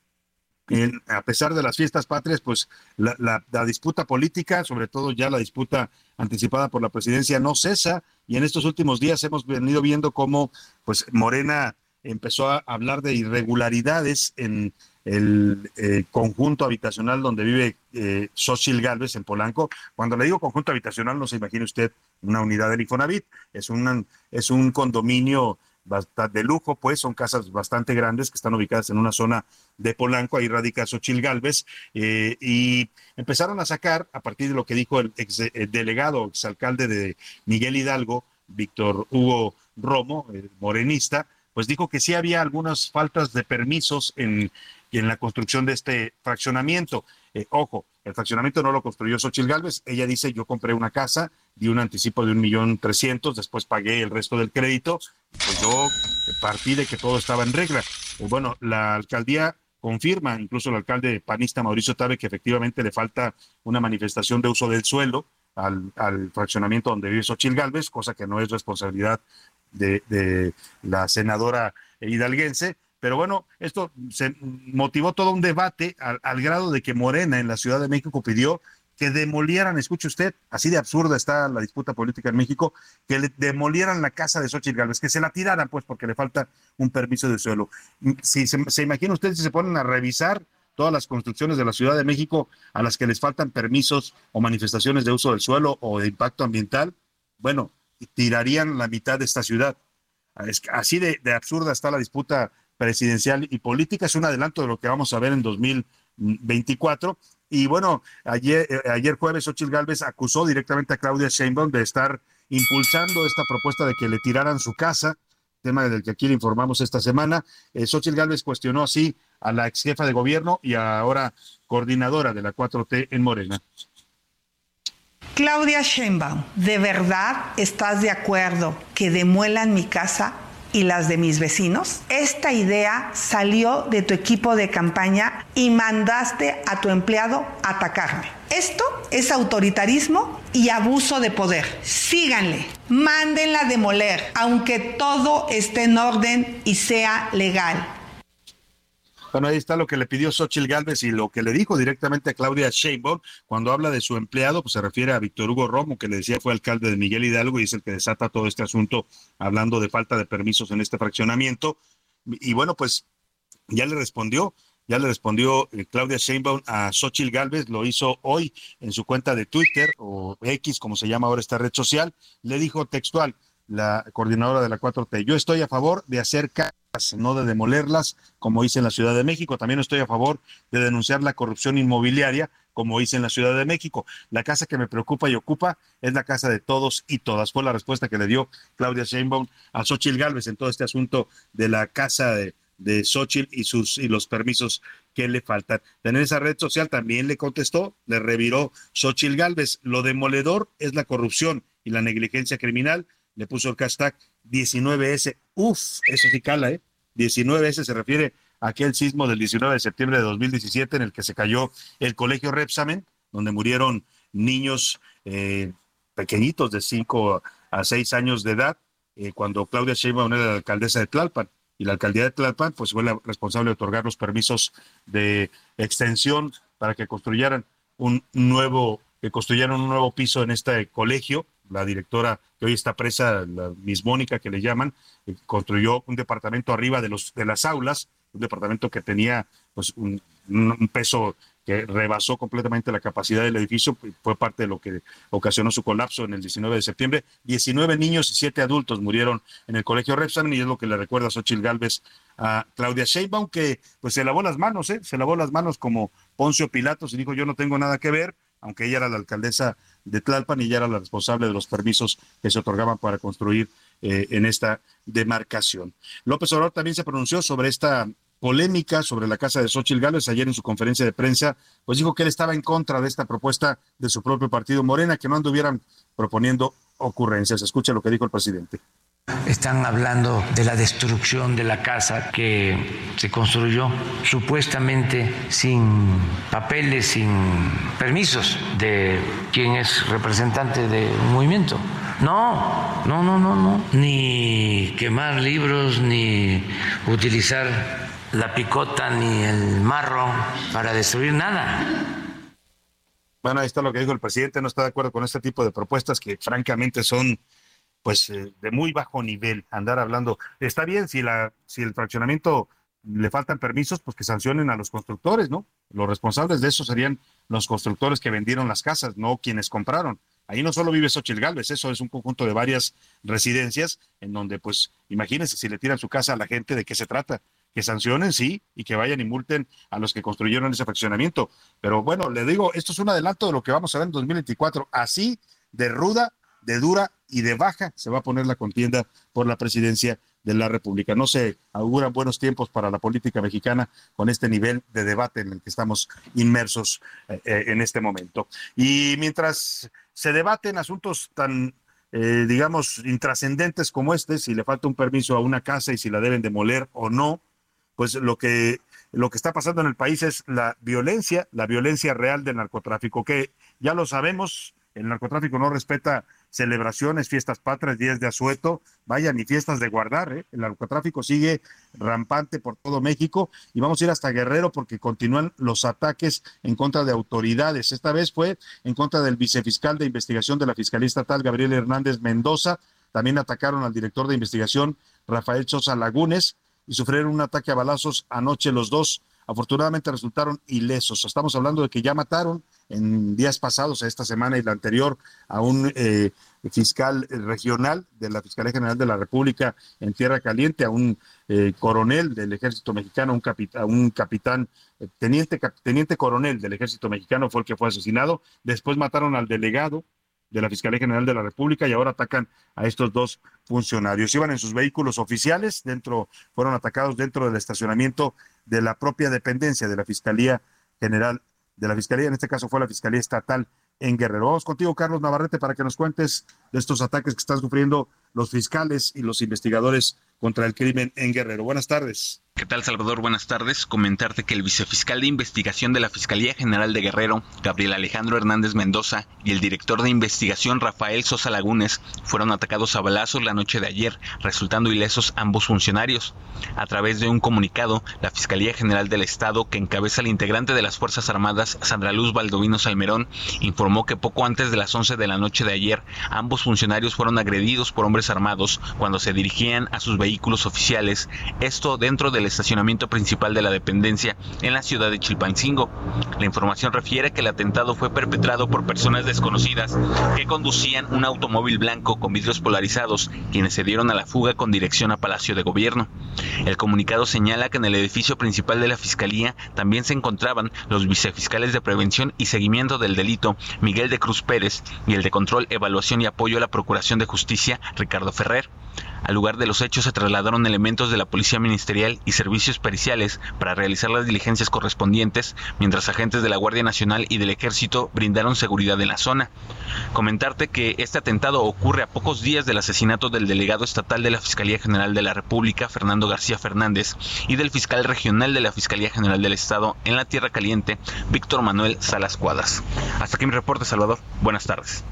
A pesar de las fiestas patrias, pues la, disputa política, sobre todo ya la disputa anticipada por la presidencia, no cesa. Y en estos últimos días hemos venido viendo cómo pues, Morena empezó a hablar de irregularidades en el eh, conjunto habitacional donde vive eh, Xochitl Galvez en Polanco. Cuando le digo conjunto habitacional, no se imagine usted una unidad del Infonavit, es, una, es un condominio de lujo, pues son casas bastante grandes que están ubicadas en una zona de Polanco, ahí radica Xochitl Galvez, eh, y empezaron a sacar, a partir de lo que dijo el, ex, el delegado, exalcalde de Miguel Hidalgo, Víctor Hugo Romo, eh, morenista, pues dijo que sí había algunas faltas de permisos en, en la construcción de este fraccionamiento. Eh, ojo, el fraccionamiento no lo construyó Xochitl Galvez. Ella dice, yo compré una casa, di un anticipo de un millón trescientos, después pagué el resto del crédito. Pues yo partí de que todo estaba en regla. Bueno, la alcaldía confirma, incluso el alcalde panista Mauricio Tabe, que efectivamente le falta una manifestación de uso del suelo al, fraccionamiento donde vive Xochitl Galvez, cosa que no es responsabilidad de la senadora hidalguense. Pero bueno, esto se motivó todo un debate al, grado de que Morena en la Ciudad de México pidió que demolieran, escuche usted, así de absurda está la disputa política en México, que le demolieran la casa de Xochitl Gálvez, que se la tiraran, pues, porque le falta un permiso de suelo. Si se, se imagina usted si se ponen a revisar todas las construcciones de la Ciudad de México a las que les faltan permisos o manifestaciones de uso del suelo o de impacto ambiental, bueno, tirarían la mitad de esta ciudad. Así de, absurda está la disputa presidencial y política. Es un adelanto de lo que vamos a ver en 2024. Y bueno, ayer, eh, ayer jueves Ochil Gálvez acusó directamente a Claudia Sheinbaum de estar impulsando esta propuesta de que le tiraran su casa, tema del que aquí le informamos esta semana. Eh, Xochitl Gálvez cuestionó así a la ex jefa de gobierno y ahora coordinadora de la 4T en Morena. Claudia Sheinbaum, ¿de verdad estás de acuerdo que demuelan mi casa y las de mis vecinos? Esta idea salió de tu equipo de campaña y mandaste a tu empleado atacarme. Esto es autoritarismo y abuso de poder. Síganle, mándenla demoler, aunque todo esté en orden y sea legal. Bueno, ahí está lo que le pidió Xochitl Gálvez y lo que le dijo directamente a Claudia Sheinbaum cuando habla de su empleado, pues se refiere a Víctor Hugo Romo, que le decía fue alcalde de Miguel Hidalgo y es el que desata todo este asunto hablando de falta de permisos en este fraccionamiento. Y bueno, pues ya le respondió, ya le respondió eh, Claudia Sheinbaum a Xochitl Gálvez, lo hizo hoy en su cuenta de Twitter o X, como se llama ahora esta red social, le dijo textual, la coordinadora de la 4T. Yo estoy a favor de hacer casas, no de demolerlas, como hice en la Ciudad de México. También estoy a favor de denunciar la corrupción inmobiliaria, como hice en la Ciudad de México. La casa que me preocupa y ocupa es la casa de todos y todas. Fue la respuesta que le dio Claudia Sheinbaum a Xochitl Gálvez en todo este asunto de la casa de, de y, sus, y los permisos que le faltan. En esa red social también le contestó, le reviró Xochitl Gálvez. Lo demoledor es la corrupción y la negligencia criminal le puso el hashtag 19S. Uf, eso sí cala, ¿eh? 19S se refiere a aquel sismo del 19 de septiembre de 2017 en el que se cayó el colegio Repsamen, donde murieron niños eh, pequeñitos de 5 a 6 años de edad, eh, cuando Claudia Sheinbaum era la alcaldesa de Tlalpan. Y la alcaldía de Tlalpan pues, fue la responsable de otorgar los permisos de extensión para que construyeran un nuevo, que construyeran un nuevo piso en este colegio la directora que hoy está presa, la Miss Mónica que le llaman, eh, construyó un departamento arriba de, los, de las aulas, un departamento que tenía pues, un, peso que rebasó completamente la capacidad del edificio, fue parte de lo que ocasionó su colapso en el 19 de septiembre. 19 niños y 7 adultos murieron en el colegio Repsamen y es lo que le recuerda Xochitl Galvez a Claudia Sheinbaum, que pues se lavó las manos, ¿eh? se lavó las manos como Poncio Pilatos y dijo yo no tengo nada que ver, aunque ella era la alcaldesa de Tlalpan y ella era la responsable de los permisos que se otorgaban para construir eh, en esta demarcación. López Obrador también se pronunció sobre esta polémica sobre la casa de Xochitl Gálvez ayer en su conferencia de prensa, pues dijo que él estaba en contra de esta propuesta de su propio partido Morena, que no anduvieran proponiendo ocurrencias. Escucha lo que dijo el presidente. Están hablando de la destrucción de la casa que se construyó supuestamente sin papeles, sin permisos de quien es representante de un movimiento. No, no, no, no, no. Ni quemar libros, ni utilizar la picota, ni el marro para destruir nada. Bueno, ahí está lo que dijo el presidente, no está de acuerdo con este tipo de propuestas que francamente son pues eh, de muy bajo nivel andar hablando. Está bien si la si el fraccionamiento le faltan permisos, pues que sancionen a los constructores, ¿no? Los responsables de eso serían los constructores que vendieron las casas, no quienes compraron. Ahí no solo vive Xochitl Galvez, eso es un conjunto de varias residencias en donde, pues, imagínense si le tiran su casa a la gente, ¿de qué se trata? Que sancionen, sí, y que vayan y multen a los que construyeron ese fraccionamiento. Pero bueno, le digo, esto es un adelanto de lo que vamos a ver en 2024. Así de ruda de dura y de baja se va a poner la contienda por la presidencia de la República. No se auguran buenos tiempos para la política mexicana con este nivel de debate en el que estamos inmersos eh, eh, en este momento. Y mientras se debaten asuntos tan, eh, digamos, intrascendentes como este, si le falta un permiso a una casa y si la deben demoler o no, pues lo que, lo que está pasando en el país es la violencia, la violencia real del narcotráfico, que ya lo sabemos, el narcotráfico no respeta celebraciones, fiestas patrias, días de asueto, vaya, ni fiestas de guardar, ¿eh? el narcotráfico sigue rampante por todo México y vamos a ir hasta Guerrero porque continúan los ataques en contra de autoridades. Esta vez fue en contra del vicefiscal de investigación de la Fiscalía Estatal, Gabriel Hernández Mendoza. También atacaron al director de investigación, Rafael Sosa Lagunes, y sufrieron un ataque a balazos anoche los dos. Afortunadamente resultaron ilesos. Estamos hablando de que ya mataron en días pasados, esta semana y la anterior, a un eh, fiscal regional de la Fiscalía General de la República en Tierra Caliente, a un eh, coronel del ejército mexicano, un, capitán, un capitán, eh, teniente, teniente coronel del ejército mexicano fue el que fue asesinado. Después mataron al delegado de la Fiscalía General de la República y ahora atacan a estos dos funcionarios. Iban en sus vehículos oficiales, dentro, fueron atacados dentro del estacionamiento de la propia dependencia de la Fiscalía General de la Fiscalía, en este caso fue la Fiscalía Estatal en Guerrero. Vamos contigo, Carlos Navarrete, para que nos cuentes de estos ataques que están sufriendo los fiscales y los investigadores contra el crimen en Guerrero. Buenas tardes. ¿Qué tal, Salvador? Buenas tardes. Comentarte que el vicefiscal de investigación de la Fiscalía General de Guerrero, Gabriel Alejandro Hernández Mendoza, y el director de investigación, Rafael Sosa Lagunes, fueron atacados a balazos la noche de ayer, resultando ilesos ambos funcionarios. A través de un comunicado, la Fiscalía General del Estado, que encabeza el integrante de las Fuerzas Armadas, Sandra Luz Baldovino Salmerón, informó que poco antes de las 11 de la noche de ayer, ambos funcionarios fueron agredidos por hombres armados cuando se dirigían a sus vehículos oficiales, esto dentro del estacionamiento principal de la dependencia en la ciudad de Chilpancingo. La información refiere que el atentado fue perpetrado por personas desconocidas que conducían un automóvil blanco con vidrios polarizados, quienes se dieron a la fuga con dirección a Palacio de Gobierno. El comunicado señala que en el edificio principal de la Fiscalía también se encontraban los vicefiscales de prevención y seguimiento del delito, Miguel de Cruz Pérez, y el de control, evaluación y apoyo a la Procuración de Justicia, Ricardo Ferrer. Al lugar de los hechos se trasladaron elementos de la Policía Ministerial y servicios periciales para realizar las diligencias correspondientes, mientras agentes de la Guardia Nacional y del Ejército brindaron seguridad en la zona. Comentarte que este atentado ocurre a pocos días del asesinato del delegado estatal de la Fiscalía General de la República, Fernando García Fernández, y del fiscal regional de la Fiscalía General del Estado en la Tierra Caliente, Víctor Manuel Salas Cuadras. Hasta aquí mi reporte, Salvador. Buenas tardes.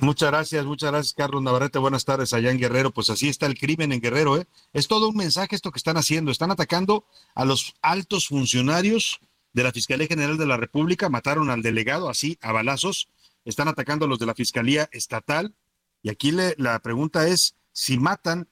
Muchas gracias, muchas gracias, Carlos Navarrete. Buenas tardes allá en Guerrero. Pues así está el crimen en Guerrero, ¿eh? Es todo un mensaje esto que están haciendo. Están atacando a los altos funcionarios de la Fiscalía General de la República, mataron al delegado así a balazos, están atacando a los de la Fiscalía Estatal. Y aquí le, la pregunta es si matan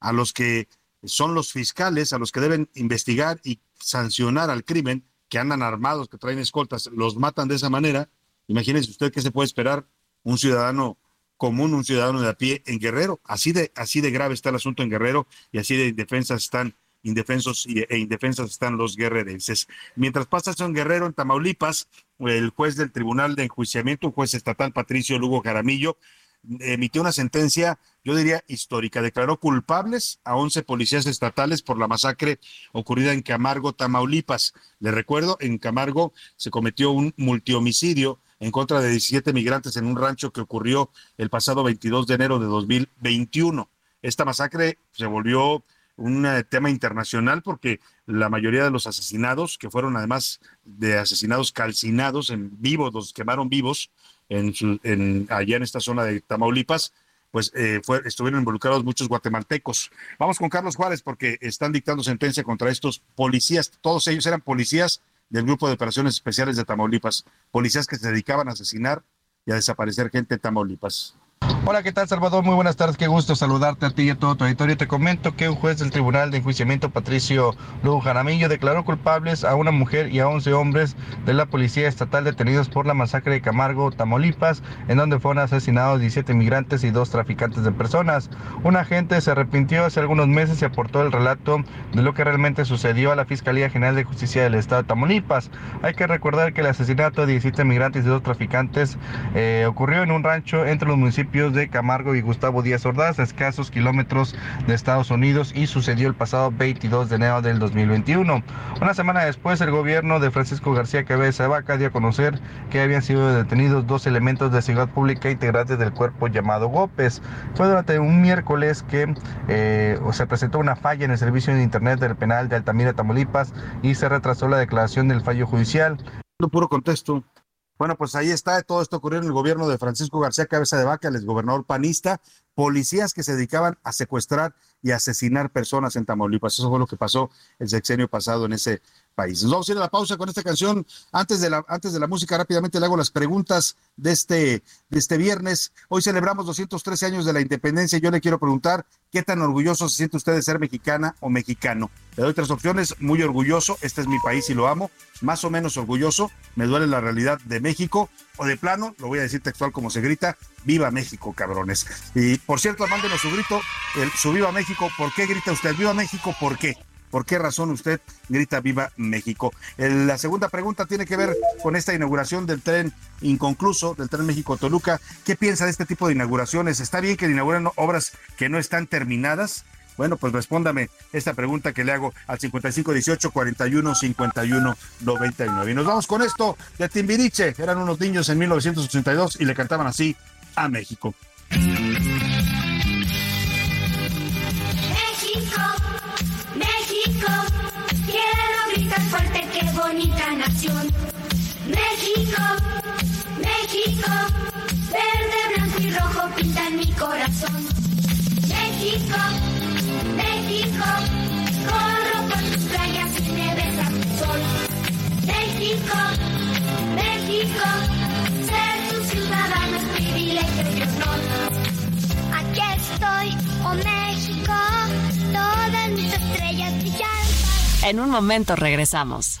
a los que son los fiscales, a los que deben investigar y sancionar al crimen, que andan armados, que traen escoltas, los matan de esa manera. Imagínense usted qué se puede esperar un ciudadano común, un ciudadano de a pie en Guerrero. Así de, así de grave está el asunto en Guerrero y así de indefensas están indefensos e indefensas están los guerrerenses. Mientras pasa en Guerrero, en Tamaulipas, el juez del Tribunal de Enjuiciamiento, un juez estatal Patricio Lugo Jaramillo, emitió una sentencia, yo diría histórica. Declaró culpables a 11 policías estatales por la masacre ocurrida en Camargo, Tamaulipas. Le recuerdo, en Camargo se cometió un multihomicidio en contra de 17 migrantes en un rancho que ocurrió el pasado 22 de enero de 2021. Esta masacre se volvió un eh, tema internacional porque la mayoría de los asesinados, que fueron además de asesinados calcinados en vivos, los quemaron vivos en, allá en esta zona de Tamaulipas, pues eh, fue, estuvieron involucrados muchos guatemaltecos. Vamos con Carlos Juárez porque están dictando sentencia contra estos policías. Todos ellos eran policías del Grupo de Operaciones Especiales de Tamaulipas, policías que se dedicaban a asesinar y a desaparecer gente en Tamaulipas. Hola, ¿qué tal Salvador? Muy buenas tardes, qué gusto saludarte a ti y a todo tu auditorio. Te comento que un juez del Tribunal de Enjuiciamiento, Patricio Lugo Jaramillo, declaró culpables a una mujer y a 11 hombres de la Policía Estatal detenidos por la masacre de Camargo, Tamaulipas, en donde fueron asesinados 17 migrantes y dos traficantes de personas. Un agente se arrepintió hace algunos meses y aportó el relato de lo que realmente sucedió a la Fiscalía General de Justicia del Estado de Tamaulipas. Hay que recordar que el asesinato de 17 migrantes y dos traficantes eh, ocurrió en un rancho entre los municipios de Camargo y Gustavo Díaz Ordaz, a escasos kilómetros de Estados Unidos y sucedió el pasado 22 de enero del 2021. Una semana después, el gobierno de Francisco García Cabeza Vaca dio a conocer que habían sido detenidos dos elementos de seguridad pública integrantes del cuerpo llamado GOPES. Fue durante un miércoles que eh, se presentó una falla en el servicio de Internet del penal de Altamira, Tamaulipas, y se retrasó la declaración del fallo judicial. Puro contexto. Bueno, pues ahí está, todo esto ocurrió en el gobierno de Francisco García Cabeza de Vaca, el gobernador panista, policías que se dedicaban a secuestrar y asesinar personas en Tamaulipas. Eso fue lo que pasó el sexenio pasado en ese país. Nos vamos a ir a la pausa con esta canción. Antes de la, antes de la música, rápidamente le hago las preguntas de este, de este viernes. Hoy celebramos 213 años de la independencia yo le quiero preguntar qué tan orgulloso se siente usted de ser mexicana o mexicano. Le doy tres opciones. Muy orgulloso, este es mi país y lo amo. Más o menos orgulloso, me duele la realidad de México. O de plano, lo voy a decir textual como se grita, viva México, cabrones. Y por cierto, mándenos su grito, el, su viva México. ¿Por qué grita usted viva México? ¿Por qué? ¿Por qué razón usted grita Viva México? la segunda pregunta tiene que ver con esta inauguración del tren inconcluso, del tren México-Toluca. ¿Qué piensa de este tipo de inauguraciones? ¿Está bien que inauguren obras que no están terminadas? Bueno, pues respóndame esta pregunta que le hago al 5518 41 51 99. Y nos vamos con esto de Timbiriche. Eran unos niños en 1982 y le cantaban así a México. México, México, verde, blanco y rojo pintan mi corazón. México, México, corro por tus playas y me besa tu sol. México, México, ser tu ciudadano es privilegio y honor. Aquí estoy, oh México, todas mis estrellas brillan. En un momento regresamos.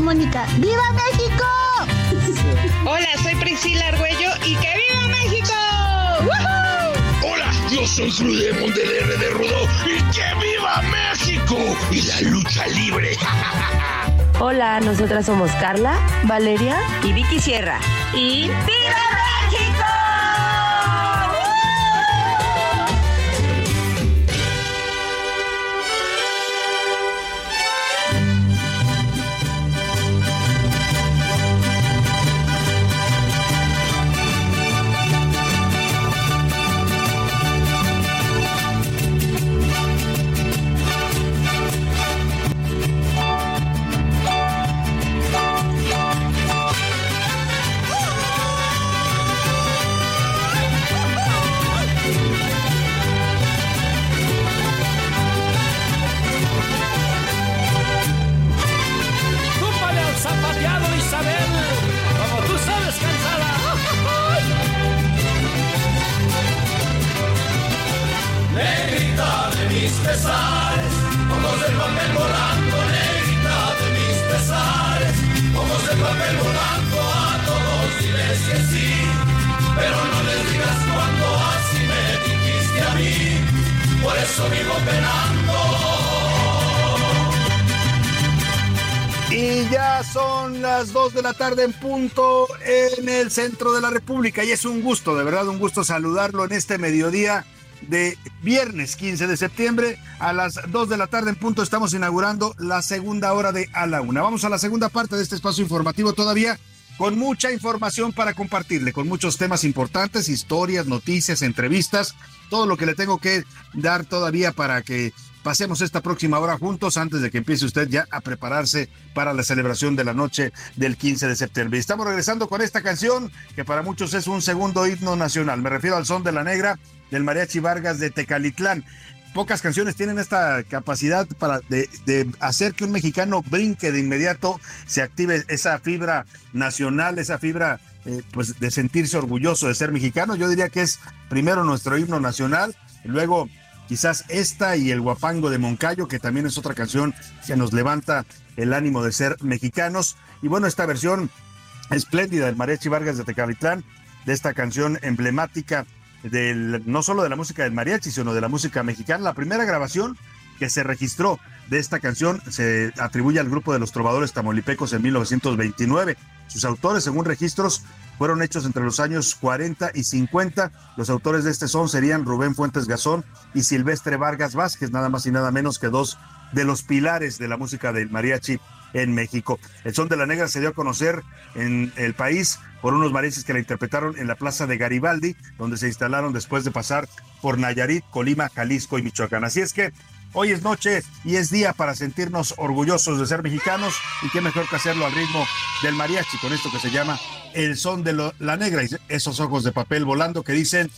Mónica. ¡Viva México! Hola, soy Priscila Argüello y que viva México. Hola, yo soy Cruz del R de Rudo y que viva México y la lucha libre. Hola, nosotras somos Carla, Valeria y Vicky Sierra. Y ¡Viva tarde en punto en el centro de la República y es un gusto, de verdad un gusto saludarlo en este mediodía de viernes 15 de septiembre a las 2 de la tarde en punto estamos inaugurando la segunda hora de A la Una. Vamos a la segunda parte de este espacio informativo todavía con mucha información para compartirle, con muchos temas importantes, historias, noticias, entrevistas, todo lo que le tengo que dar todavía para que pasemos esta próxima hora juntos antes de que empiece usted ya a prepararse para la celebración de la noche del 15 de septiembre. Estamos regresando con esta canción que para muchos es un segundo himno nacional. Me refiero al son de la negra del Mariachi Vargas de Tecalitlán. Pocas canciones tienen esta capacidad para de, hacer que un mexicano brinque de inmediato, se active esa fibra nacional, esa fibra eh, pues de sentirse orgulloso de ser mexicano. Yo diría que es primero nuestro himno nacional, luego quizás esta y el guapango de Moncayo, que también es otra canción que nos levanta el ánimo de ser mexicanos. Y bueno, esta versión espléndida del Mariachi Vargas de Tecalitlán, de esta canción emblemática del, no solo de la música del mariachi, sino de la música mexicana, la primera grabación que se registró de esta canción se atribuye al grupo de los trovadores tamolipecos en 1929. Sus autores, según registros, fueron hechos entre los años 40 y 50. Los autores de este son serían Rubén Fuentes Gazón y Silvestre Vargas Vázquez, nada más y nada menos que dos de los pilares de la música del mariachi en México. El son de la negra se dio a conocer en el país por unos mariachis que la interpretaron en la plaza de Garibaldi, donde se instalaron después de pasar por Nayarit, Colima, Jalisco y Michoacán. Así es que hoy es noche y es día para sentirnos orgullosos de ser mexicanos y qué mejor que hacerlo al ritmo del mariachi con esto que se llama el son de la negra y esos ojos de papel volando que dicen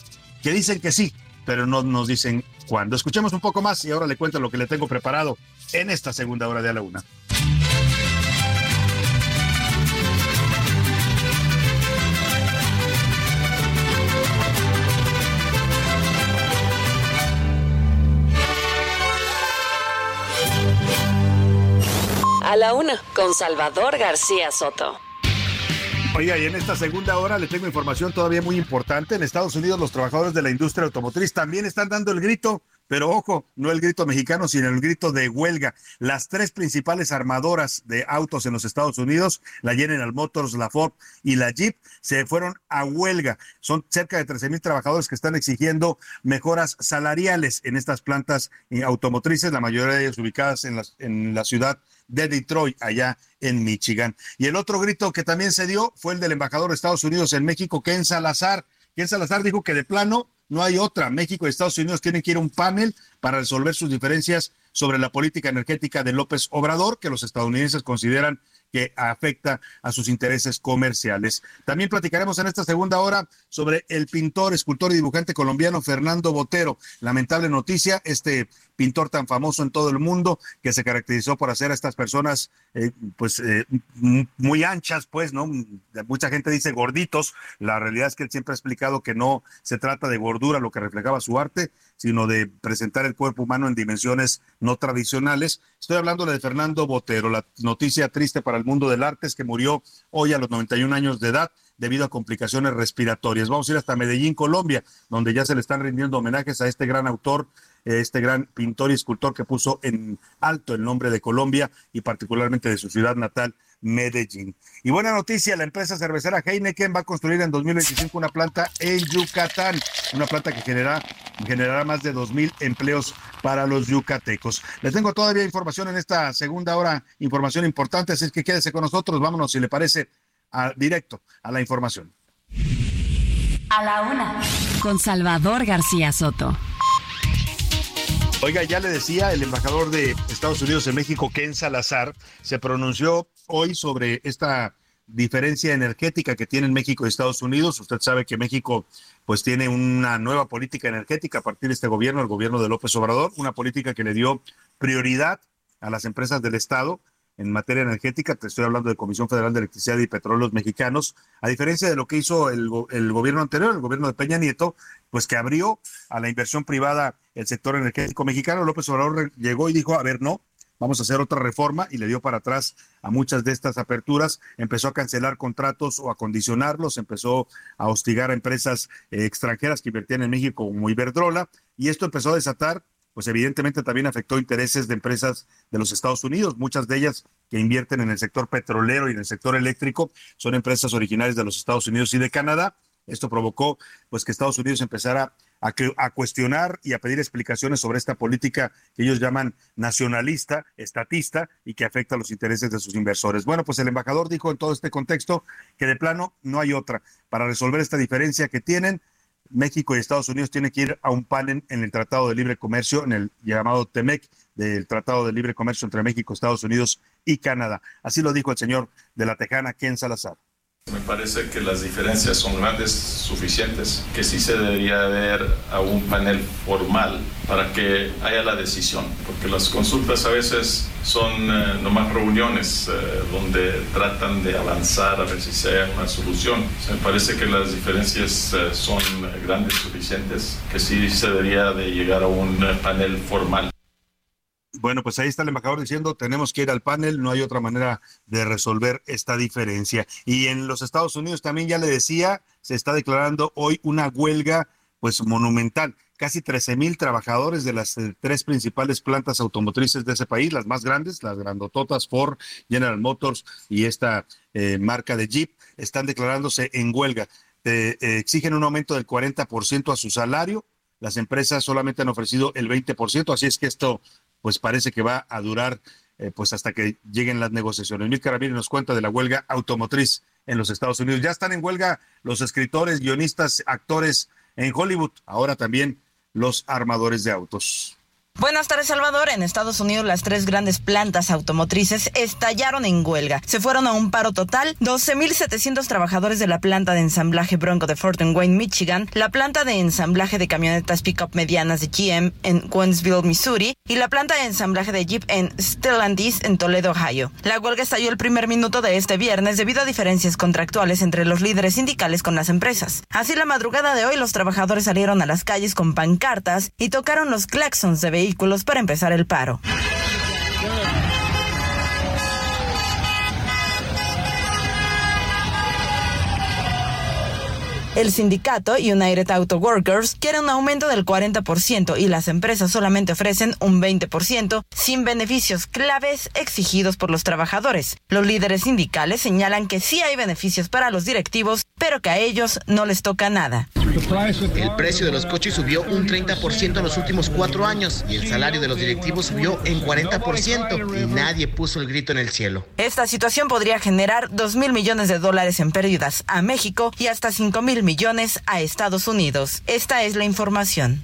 que dicen que sí, pero no nos dicen cuándo. Escuchemos un poco más y ahora le cuento lo que le tengo preparado en esta segunda hora de a la una. A la una, con Salvador García Soto. Oiga, y en esta segunda hora le tengo información todavía muy importante. En Estados Unidos los trabajadores de la industria automotriz también están dando el grito pero ojo, no el grito mexicano, sino el grito de huelga. Las tres principales armadoras de autos en los Estados Unidos, la General Motors, la Ford y la Jeep, se fueron a huelga. Son cerca de 13 mil trabajadores que están exigiendo mejoras salariales en estas plantas automotrices, la mayoría de ellas ubicadas en la, en la ciudad de Detroit, allá en Michigan. Y el otro grito que también se dio fue el del embajador de Estados Unidos en México, Ken Salazar. Ken Salazar dijo que de plano no hay otra. México y Estados Unidos tienen que ir a un panel para resolver sus diferencias sobre la política energética de López Obrador, que los estadounidenses consideran que afecta a sus intereses comerciales. También platicaremos en esta segunda hora sobre el pintor, escultor y dibujante colombiano Fernando Botero. Lamentable noticia, este pintor tan famoso en todo el mundo que se caracterizó por hacer a estas personas eh, pues eh, muy anchas, pues, ¿no? Mucha gente dice gorditos. La realidad es que él siempre ha explicado que no se trata de gordura lo que reflejaba su arte, sino de presentar el cuerpo humano en dimensiones no tradicionales. Estoy hablando de Fernando Botero. La noticia triste para el mundo del arte es que murió hoy a los 91 años de edad debido a complicaciones respiratorias. Vamos a ir hasta Medellín, Colombia, donde ya se le están rindiendo homenajes a este gran autor, este gran pintor y escultor que puso en alto el nombre de Colombia y particularmente de su ciudad natal, Medellín. Y buena noticia, la empresa cervecera Heineken va a construir en 2025 una planta en Yucatán, una planta que genera, generará más de 2.000 empleos para los yucatecos. Les tengo todavía información en esta segunda hora, información importante, así que quédese con nosotros, vámonos si le parece a, directo a la información. A la una, con Salvador García Soto. Oiga, ya le decía, el embajador de Estados Unidos en México, Ken Salazar, se pronunció hoy sobre esta diferencia energética que tienen México y Estados Unidos. Usted sabe que México pues tiene una nueva política energética a partir de este gobierno, el gobierno de López Obrador, una política que le dio prioridad a las empresas del Estado en materia energética, te estoy hablando de Comisión Federal de Electricidad y Petróleos Mexicanos, a diferencia de lo que hizo el, el, gobierno anterior, el gobierno de Peña Nieto, pues que abrió a la inversión privada el sector energético mexicano, López Obrador llegó y dijo, a ver, no, vamos a hacer otra reforma y le dio para atrás a muchas de estas aperturas, empezó a cancelar contratos o a condicionarlos, empezó a hostigar a empresas eh, extranjeras que invertían en México como Iberdrola y esto empezó a desatar pues evidentemente también afectó intereses de empresas de los Estados Unidos. Muchas de ellas que invierten en el sector petrolero y en el sector eléctrico son empresas originales de los Estados Unidos y de Canadá. Esto provocó pues que Estados Unidos empezara a, cuestionar y a pedir explicaciones sobre esta política que ellos llaman nacionalista, estatista y que afecta a los intereses de sus inversores. Bueno, pues el embajador dijo en todo este contexto que de plano no hay otra para resolver esta diferencia que tienen México y Estados Unidos tienen que ir a un panel en el Tratado de Libre Comercio, en el llamado TEMEC, del Tratado de Libre Comercio entre México, Estados Unidos y Canadá. Así lo dijo el señor de la Tejana, Ken Salazar. Me parece que las diferencias son grandes, suficientes, que sí se debería ver a un panel formal para que haya la decisión, porque las consultas a veces son eh, nomás reuniones eh, donde tratan de avanzar a ver si se haya una solución. me parece que las diferencias eh, son grandes, suficientes, que sí se debería de llegar a un panel formal. Bueno, pues ahí está el embajador diciendo, tenemos que ir al panel, no hay otra manera de resolver esta diferencia. Y en los Estados Unidos también ya le decía, se está declarando hoy una huelga pues monumental. casi 13 mil trabajadores de las eh, tres principales plantas automotrices de ese país, las más grandes, las grandototas, Ford, General Motors y esta eh, marca de Jeep, están declarándose en huelga. Eh, exigen un aumento del 40% a su salario. Las empresas solamente han ofrecido el 20%, así es que esto pues parece que va a durar pues hasta que lleguen las negociaciones. Mil Carabini nos cuenta de la huelga automotriz en los Estados Unidos. Ya están en huelga los escritores, guionistas, actores en Hollywood, ahora también los armadores de autos. Buenas tardes, Salvador. En Estados Unidos, las tres grandes plantas automotrices estallaron en huelga. Se fueron a un paro total 12.700 trabajadores de la planta de ensamblaje Bronco de Fort Wayne, Michigan, la planta de ensamblaje de camionetas pickup medianas de GM en Wentzville, Missouri, y la planta de ensamblaje de Jeep en Stellantis, en Toledo, Ohio. La huelga estalló el primer minuto de este viernes debido a diferencias contractuales entre los líderes sindicales con las empresas. Así, la madrugada de hoy, los trabajadores salieron a las calles con pancartas y tocaron los claxons de vehículos para empezar el paro. El sindicato United Auto Workers quiere un aumento del 40% y las empresas solamente ofrecen un 20% sin beneficios claves exigidos por los trabajadores. Los líderes sindicales señalan que sí hay beneficios para los directivos, pero que a ellos no les toca nada. El precio de los coches subió un 30% en los últimos cuatro años y el salario de los directivos subió en 40% y nadie puso el grito en el cielo. Esta situación podría generar 2 mil millones de dólares en pérdidas a México y hasta 5 mil millones a Estados Unidos. Esta es la información.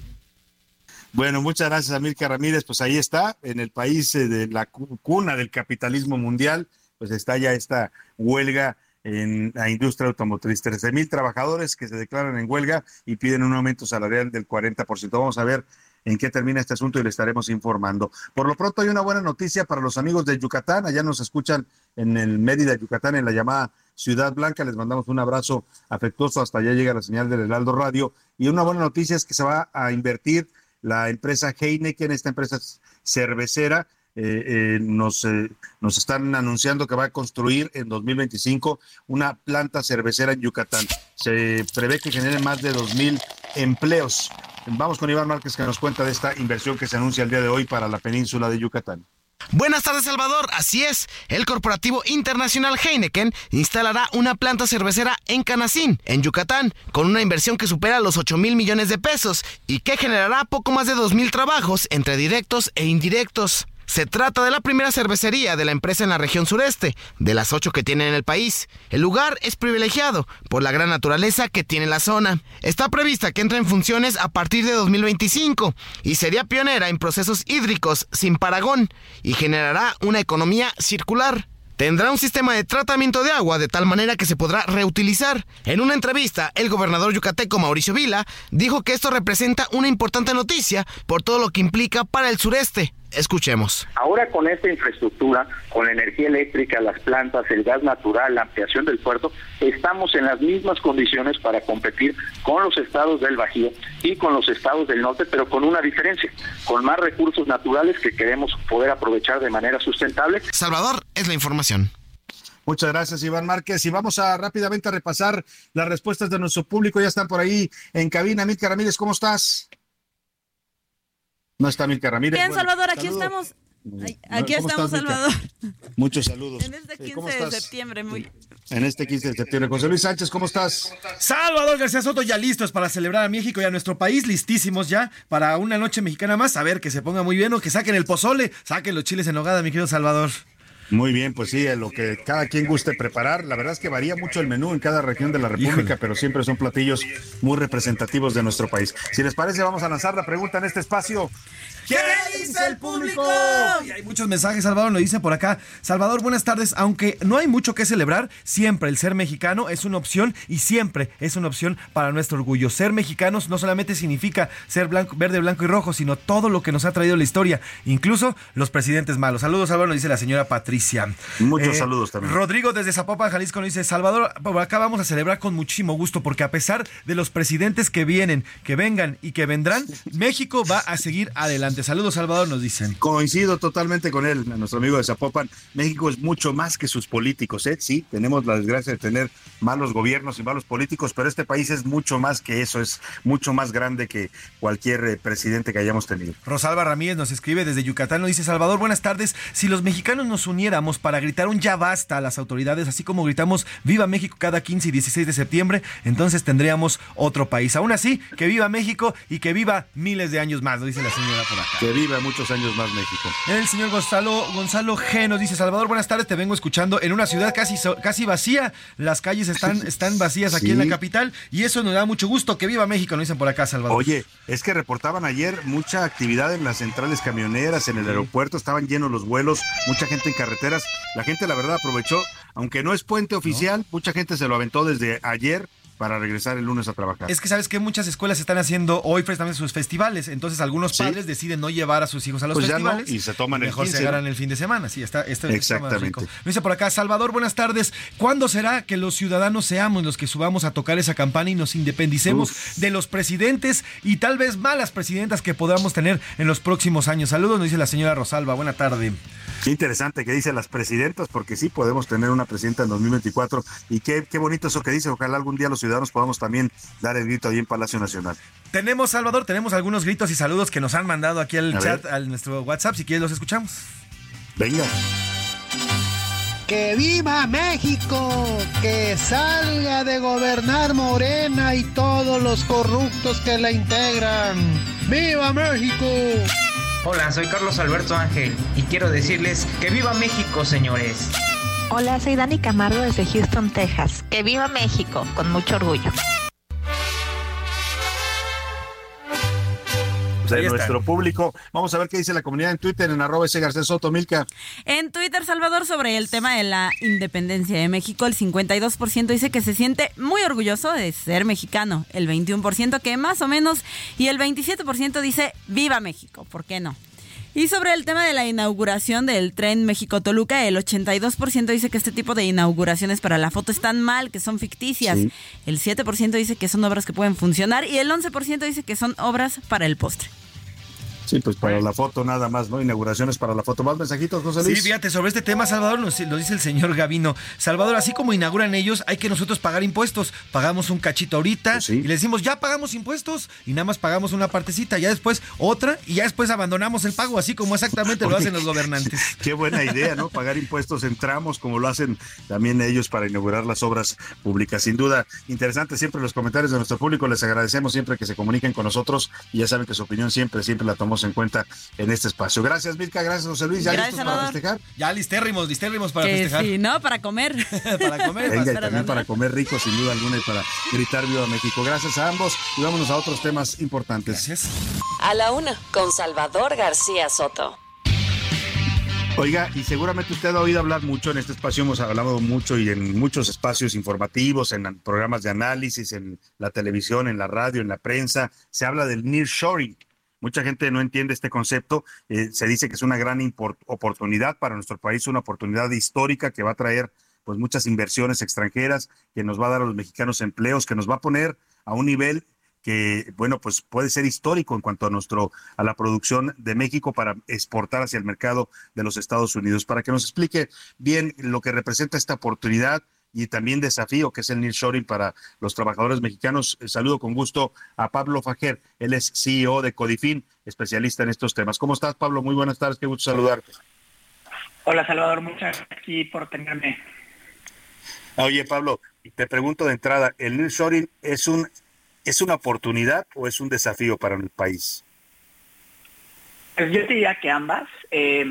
Bueno, muchas gracias, Amilcar Ramírez. Pues ahí está, en el país eh, de la cuna del capitalismo mundial, pues está ya esta huelga en la industria automotriz. 13 mil trabajadores que se declaran en huelga y piden un aumento salarial del 40%. Vamos a ver en qué termina este asunto y le estaremos informando. Por lo pronto hay una buena noticia para los amigos de Yucatán. Allá nos escuchan en el Mérida, Yucatán, en la llamada Ciudad Blanca. Les mandamos un abrazo afectuoso. Hasta allá llega la señal del Heraldo Radio. Y una buena noticia es que se va a invertir la empresa Heineken, esta empresa cervecera. Eh, eh, nos, eh, nos están anunciando que va a construir en 2025 una planta cervecera en Yucatán. Se prevé que genere más de 2.000 empleos. Vamos con Iván Márquez que nos cuenta de esta inversión que se anuncia el día de hoy para la península de Yucatán. Buenas tardes, Salvador. Así es, el corporativo internacional Heineken instalará una planta cervecera en Canacín, en Yucatán, con una inversión que supera los 8 mil millones de pesos y que generará poco más de 2 mil trabajos entre directos e indirectos. Se trata de la primera cervecería de la empresa en la región sureste, de las ocho que tienen en el país. El lugar es privilegiado por la gran naturaleza que tiene la zona. Está prevista que entre en funciones a partir de 2025 y sería pionera en procesos hídricos sin paragón y generará una economía circular. Tendrá un sistema de tratamiento de agua de tal manera que se podrá reutilizar. En una entrevista, el gobernador yucateco Mauricio Vila dijo que esto representa una importante noticia por todo lo que implica para el sureste. Escuchemos. Ahora con esta infraestructura, con la energía eléctrica, las plantas, el gas natural, la ampliación del puerto, estamos en las mismas condiciones para competir con los estados del Bajío y con los estados del norte, pero con una diferencia, con más recursos naturales que queremos poder aprovechar de manera sustentable. Salvador, es la información. Muchas gracias, Iván Márquez. Y vamos a rápidamente a repasar las respuestas de nuestro público. Ya están por ahí en cabina. Milka Ramírez, ¿cómo estás? No está Milka Ramírez. Bien, Salvador, aquí estamos. aquí estamos, Salvador. Muchos saludos. En este 15 de septiembre, muy. En este 15 de septiembre. José Luis Sánchez, ¿cómo estás? Salvador García Soto, ya listos para celebrar a México y a nuestro país, listísimos ya para una noche mexicana más. A ver, que se ponga muy bien o que saquen el pozole, saquen los chiles en hogada, mi querido Salvador. Muy bien, pues sí, lo que cada quien guste preparar. La verdad es que varía mucho el menú en cada región de la República, pero siempre son platillos muy representativos de nuestro país. Si les parece, vamos a lanzar la pregunta en este espacio. ¿Qué dice el público? Y hay muchos mensajes, Salvador lo dice por acá. Salvador, buenas tardes. Aunque no hay mucho que celebrar, siempre el ser mexicano es una opción y siempre es una opción para nuestro orgullo. Ser mexicanos no solamente significa ser blanco, verde, blanco y rojo, sino todo lo que nos ha traído la historia, incluso los presidentes malos. Saludos, Salvador, nos dice la señora Patricia. Muchos eh, saludos también. Rodrigo desde Zapopan, Jalisco, nos dice, Salvador, por acá vamos a celebrar con muchísimo gusto, porque a pesar de los presidentes que vienen, que vengan y que vendrán, México va a seguir adelante. Saludos, Salvador, nos dicen. Coincido totalmente totalmente con él, nuestro amigo de Zapopan. México es mucho más que sus políticos, ¿eh? Sí, tenemos la desgracia de tener malos gobiernos y malos políticos, pero este país es mucho más que eso, es mucho más grande que cualquier eh, presidente que hayamos tenido. Rosalba Ramírez nos escribe desde Yucatán, nos dice Salvador, buenas tardes. Si los mexicanos nos uniéramos para gritar un ya basta a las autoridades, así como gritamos Viva México cada 15 y 16 de septiembre, entonces tendríamos otro país. Aún así, que viva México y que viva miles de años más, lo dice la señora por acá. Que viva muchos años más México. El señor Gonzalo, Gonzalo G nos dice, Salvador, buenas tardes, te vengo escuchando en una ciudad casi, casi vacía. Las calles están, están vacías aquí en la capital y eso nos da mucho gusto. Que viva México, nos dicen por acá, Salvador. Oye, es que reportaban ayer mucha actividad en las centrales camioneras, en el aeropuerto, estaban llenos los vuelos, mucha gente en carreteras. La gente, la verdad, aprovechó, aunque no es puente oficial, mucha gente se lo aventó desde ayer para regresar el lunes a trabajar. Es que sabes que muchas escuelas están haciendo hoy precisamente sus festivales, entonces algunos padres deciden no llevar a sus hijos a los pues festivales y se toman mejor el se agarran el fin de semana. Sí, está, está exactamente. Me dice por acá Salvador, buenas tardes. ¿Cuándo será que los ciudadanos seamos los que subamos a tocar esa campana y nos independicemos de los presidentes y tal vez malas presidentas que podamos tener en los próximos años? Saludos, nos dice la señora Rosalba. Buena tarde. Qué interesante que dice las presidentas, porque sí podemos tener una presidenta en 2024 y qué, qué bonito eso que dice. Ojalá algún día los ciudadanos podamos también dar el grito ahí en Palacio Nacional. Tenemos, Salvador, tenemos algunos gritos y saludos que nos han mandado aquí al chat, a nuestro WhatsApp. Si quieres, los escuchamos. Venga. ¡Que viva México! ¡Que salga de gobernar Morena y todos los corruptos que la integran! ¡Viva México! Hola, soy Carlos Alberto Ángel y quiero decirles que viva México, señores. Hola, soy Dani Camargo desde Houston, Texas. Que viva México, con mucho orgullo. de nuestro público. Vamos a ver qué dice la comunidad en Twitter, en arroba ese Garcés Soto, Milka. En Twitter, Salvador, sobre el tema de la independencia de México, el 52% dice que se siente muy orgulloso de ser mexicano, el 21% que más o menos, y el 27% dice viva México, ¿por qué no? Y sobre el tema de la inauguración del tren México-Toluca, el 82% dice que este tipo de inauguraciones para la foto están mal, que son ficticias. El 7% dice que son obras que pueden funcionar y el 11% dice que son obras para el postre. Sí, pues para la foto nada más, ¿no? Inauguraciones para la foto. ¿Más mensajitos, José Luis? Sí, fíjate, sobre este tema, Salvador, lo, dice el señor Gavino. Salvador, así como inauguran ellos, hay que nosotros pagar impuestos. Pagamos un cachito ahorita Pues y le decimos, ya pagamos impuestos y nada más pagamos una partecita, ya después otra y ya después abandonamos el pago, así como exactamente lo hacen los gobernantes. Qué buena idea, ¿no? Pagar impuestos en tramos, como lo hacen también ellos para inaugurar las obras públicas. Sin duda, interesante siempre los comentarios de nuestro público. Les agradecemos siempre que se comuniquen con nosotros y ya saben que su opinión siempre, siempre la tomamos en cuenta en este espacio. Gracias, Milka. Gracias, José Luis. ¿Ya Gracias, listos para festejar? Ya listérrimos, listérrimos para que festejar. sí, ¿no? Para comer. para comer. Venga, y también para comer rico, sin duda alguna, y para gritar Viva México. Gracias a ambos y vámonos a otros temas importantes. Gracias. A la una, con Salvador García Soto. Oiga, y seguramente usted ha oído hablar mucho, en este espacio hemos hablado mucho y en muchos espacios informativos, en programas de análisis, en la televisión, en la radio, en la prensa, se habla del nearshoring. Mucha gente no entiende este concepto, eh, se dice que es una gran oportunidad para nuestro país, una oportunidad histórica que va a traer pues muchas inversiones extranjeras, que nos va a dar a los mexicanos empleos, que nos va a poner a un nivel que, bueno, pues puede ser histórico en cuanto a nuestro, a la producción de México para exportar hacia el mercado de los Estados Unidos. Para que nos explique bien lo que representa esta oportunidad y también desafío que es el nearshoring para los trabajadores mexicanos. Eh, Saludo con gusto a Pablo Fajer, él es CEO de Codifin, especialista en estos temas. ¿Cómo estás, Pablo? Muy buenas tardes, qué gusto saludarte. Hola Salvador, muchas gracias aquí por tenerme. Oye, Pablo, te pregunto de entrada, ¿el nearshoring es un es una oportunidad o es un desafío para el país? Pues yo te diría que ambas. Eh,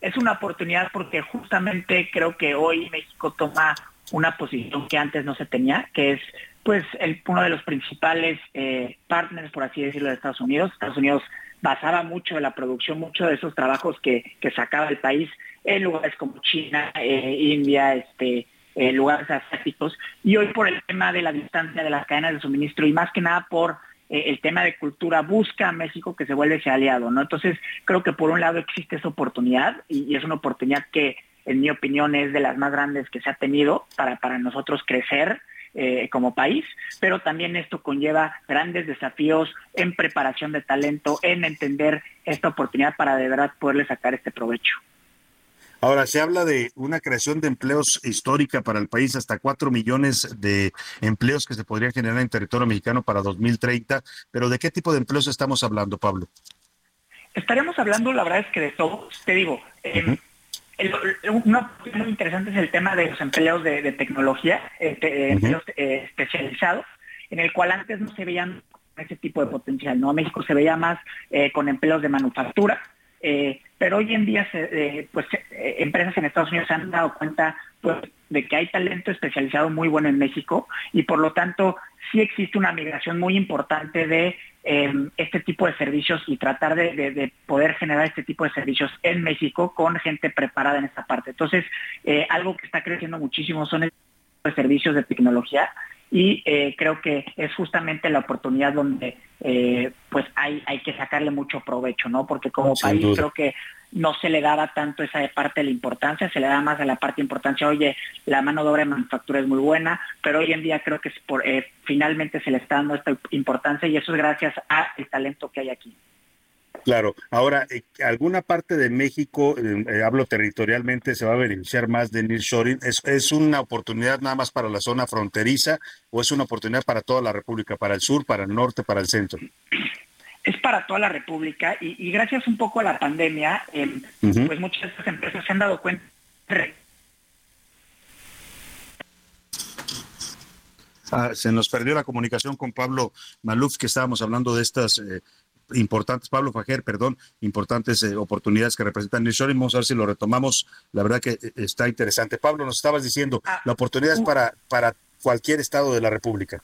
Es una oportunidad porque justamente creo que hoy México toma una posición que antes no se tenía, que es pues el, uno de los principales eh, partners, por así decirlo, de Estados Unidos. Estados Unidos basaba mucho de la producción, muchos de esos trabajos que, que sacaba el país en lugares como China, eh, India, este, eh, lugares asiáticos. Y hoy por el tema de la distancia de las cadenas de suministro y más que nada por el tema de cultura, busca a México que se vuelva ese aliado, ¿no? Entonces creo que por un lado existe esa oportunidad y es una oportunidad que en mi opinión es de las más grandes que se ha tenido para, para nosotros crecer eh, como país, pero también esto conlleva grandes desafíos en preparación de talento, en entender esta oportunidad para de verdad poderle sacar este provecho. Ahora, se habla de una creación de empleos histórica para el país, hasta cuatro millones de empleos que se podrían generar en territorio mexicano para 2030, pero ¿de qué tipo de empleos estamos hablando, Pablo? Estaremos hablando, la verdad es que de todos, te digo, eh, una muy interesante es el tema de los empleos de, tecnología, eh, empleos eh, especializados, en el cual antes no se veían ese tipo de potencial, ¿no? México se veía más con empleos de manufactura, pero hoy en día pues empresas en Estados Unidos se han dado cuenta pues, de que hay talento especializado muy bueno en México y por lo tanto sí existe una migración muy importante de em, este tipo de servicios y tratar de, poder generar este tipo de servicios en México con gente preparada en esta parte. Entonces, eh, algo que está creciendo muchísimo son los servicios de tecnología y eh, creo que es justamente la oportunidad donde eh, pues hay, hay que sacarle mucho provecho, ¿no? Porque como país creo que no se le daba tanto esa parte de la importancia, se le da más a la parte de importancia, oye, la mano de obra de manufactura es muy buena, pero hoy en día creo que por, eh, finalmente se le está dando esta importancia y eso es gracias al talento que hay aquí. Claro, ahora, eh, ¿alguna parte de México, eh, hablo territorialmente, se va a beneficiar más de nearshoring? ¿Es, ¿Es una oportunidad nada más para la zona fronteriza o es una oportunidad para toda la República, para el sur, para el norte, para el centro? es para toda la República y, gracias un poco a la pandemia, em, pues muchas de estas empresas se han dado cuenta. Ah, se nos perdió la comunicación con Pablo Maluf, que estábamos hablando de estas eh, importantes, Pablo Fajer, perdón, importantes eh, oportunidades que representan Nearshoring. Vamos a ver si lo retomamos. La verdad que eh, está interesante. Pablo, nos estabas diciendo, ah, la oportunidad es para, para cualquier estado de la República.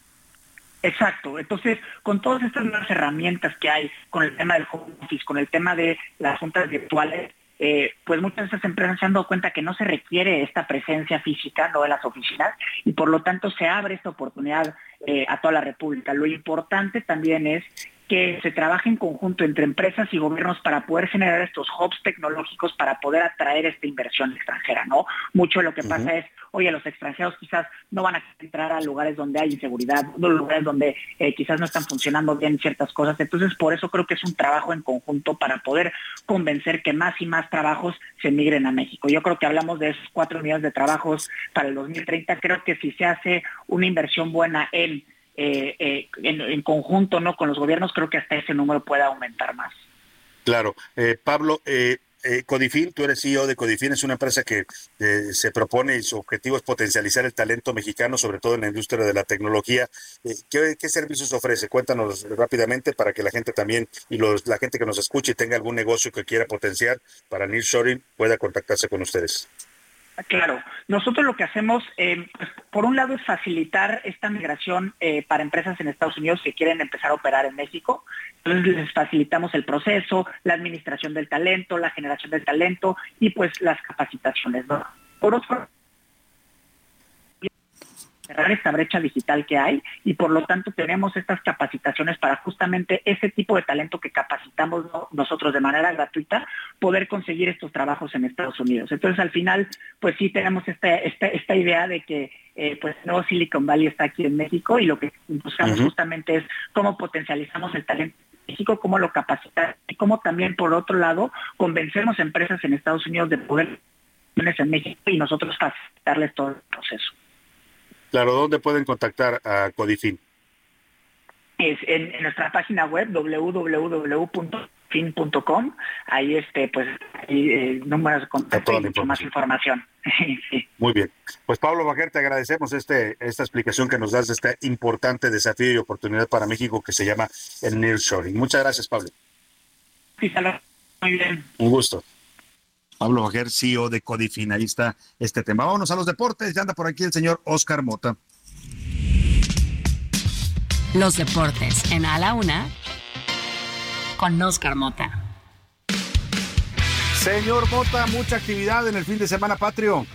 Exacto. Entonces, con todas estas nuevas herramientas que hay, con el tema del home office, con el tema de las juntas virtuales, eh, pues muchas de estas empresas se han dado cuenta que no se requiere esta presencia física no de las oficinas y por lo tanto se abre esta oportunidad eh, a toda la República. Lo importante también es que se trabaje en conjunto entre empresas y gobiernos para poder generar estos hubs tecnológicos para poder atraer esta inversión extranjera, ¿no? Mucho de lo que pasa es, oye, los extranjeros quizás no van a entrar a lugares donde hay inseguridad, lugares donde eh, quizás no están funcionando bien ciertas cosas. Entonces, por eso creo que es un trabajo en conjunto para poder convencer que más y más trabajos se migren a México. Yo creo que hablamos de esos cuatro millones de trabajos para el 2030. Creo que si se hace una inversión buena en eh, eh, en, conjunto no con los gobiernos, creo que hasta ese número pueda aumentar más. Claro. Eh, Pablo, Codifin, tú eres CEO de Codifin, es una empresa que se propone y su objetivo es potencializar el talento mexicano, sobre todo en la industria de la tecnología. ¿qué, servicios ofrece? Cuéntanos rápidamente para que la gente también y los, la gente que nos escuche y tenga algún negocio que quiera potenciar para Nearshoring pueda contactarse con ustedes. Claro, nosotros lo que hacemos, eh, pues, por un lado, es facilitar esta migración eh, para empresas en Estados Unidos que quieren empezar a operar en México. Entonces les facilitamos el proceso, la administración del talento, la generación del talento y pues las capacitaciones. Cerrar esta brecha digital que hay y por lo tanto tenemos estas capacitaciones para justamente ese tipo de talento que capacitamos nosotros de manera gratuita, poder conseguir estos trabajos en Estados Unidos. Entonces al final, pues sí tenemos esta, esta, idea de que eh, pues nuevo Silicon Valley está aquí en México y lo que buscamos justamente es cómo potencializamos el talento en México, cómo lo capacitamos y cómo también por otro lado convencemos empresas en Estados Unidos de poder en México y nosotros facilitarles todo el proceso. Claro, ¿dónde pueden contactar a Codifin? Es en, nuestra página web www.fin.com. Ahí este, pues, hay eh, números de contacto y mucho más información. Muy bien. Pues Pablo Bajer, te agradecemos este, esta explicación que nos das de este importante desafío y oportunidad para México que se llama el nearshoring. Muchas gracias, Pablo. Sí, Muy bien. Un gusto. Pablo Bajer, CEO de Codifin. Ahí está este tema. Vámonos a los deportes. Ya anda por aquí el señor Oscar Mota. Los deportes en A la Una con Oscar Mota. Señor Mota, mucha actividad en el fin de semana patrio.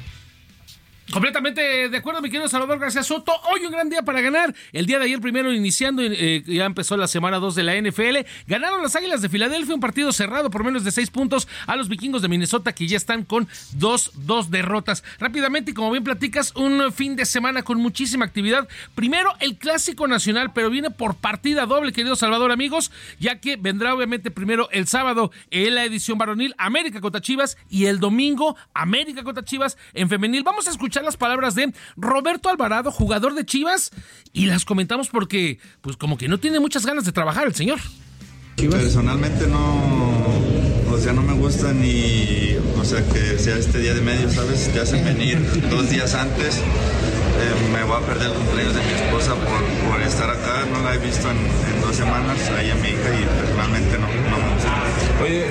Completamente de acuerdo, mi querido Salvador García Soto. Hoy un gran día para ganar. El día de ayer, primero iniciando, eh, ya empezó la semana 2 de la NFL. Ganaron las Águilas de Filadelfia, un partido cerrado por menos de 6 puntos a los vikingos de Minnesota, que ya están con dos, dos derrotas. Rápidamente, y como bien platicas, un fin de semana con muchísima actividad. Primero, el Clásico Nacional, pero viene por partida doble, querido Salvador, amigos, ya que vendrá obviamente primero el sábado en la edición varonil América contra Chivas y el domingo América contra Chivas en femenil. Vamos a escuchar las palabras de Roberto Alvarado, jugador de Chivas, y las comentamos porque, pues como que no tiene muchas ganas de trabajar el señor. Personalmente no, o sea, no me gusta ni, o sea, que sea este día de medio, ¿sabes? Te hacen venir dos días antes. Eh, me voy a perder el cumpleaños de mi esposa por, por estar acá, no la he visto en, en dos semanas, ahí a mi hija y personalmente no, no me gusta. Oye,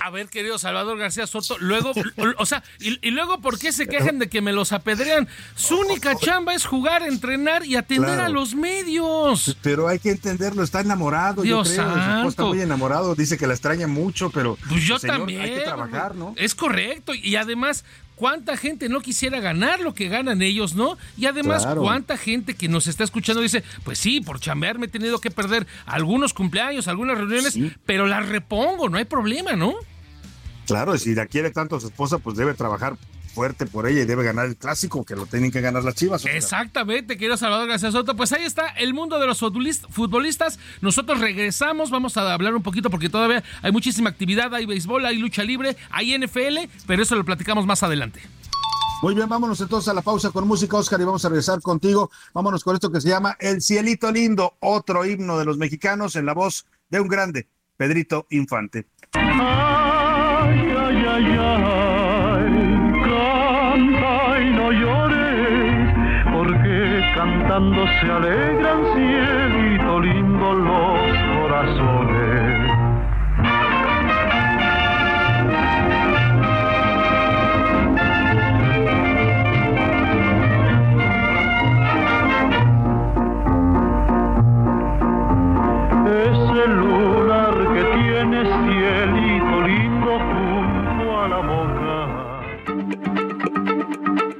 a ver, querido Salvador García Soto, luego, o sea, y, y, luego, ¿por qué se quejan de que me los apedrean? Su única chamba es jugar, entrenar y atender Claro. a los medios. Pero hay que entenderlo, está enamorado, Dios yo creo. Esposa está santo. muy enamorado, dice que la extraña mucho, pero. Pues yo señor, también. Hay que trabajar, ¿no? Es correcto. Y además, ¿cuánta gente no quisiera ganar lo que ganan ellos, no? Y además, Claro. ¿cuánta gente que nos está escuchando dice, pues sí, por chambear me he tenido que perder algunos cumpleaños, algunas reuniones, pero las repongo, no hay problema, ¿no? Claro, y si la quiere tanto a su esposa, pues debe trabajar fuerte por ella y debe ganar el clásico, que lo tienen que ganar las chivas. Exactamente, querido Salvador García Soto. Pues ahí está el mundo de los futbolist- futbolistas. Nosotros regresamos, vamos a hablar un poquito porque todavía hay muchísima actividad, hay béisbol, hay lucha libre, hay NFL, pero eso lo platicamos más adelante. Muy bien, vámonos entonces a la pausa con música, Oscar, y vamos a regresar contigo. Vámonos con esto que se llama El Cielito Lindo, otro himno de los mexicanos en la voz de un grande, Pedrito Infante. Ay, ay, ay, ay, cantando se alegran cielito lindo los corazones. Ese lunar que tiene cielito lindo junto a la boca.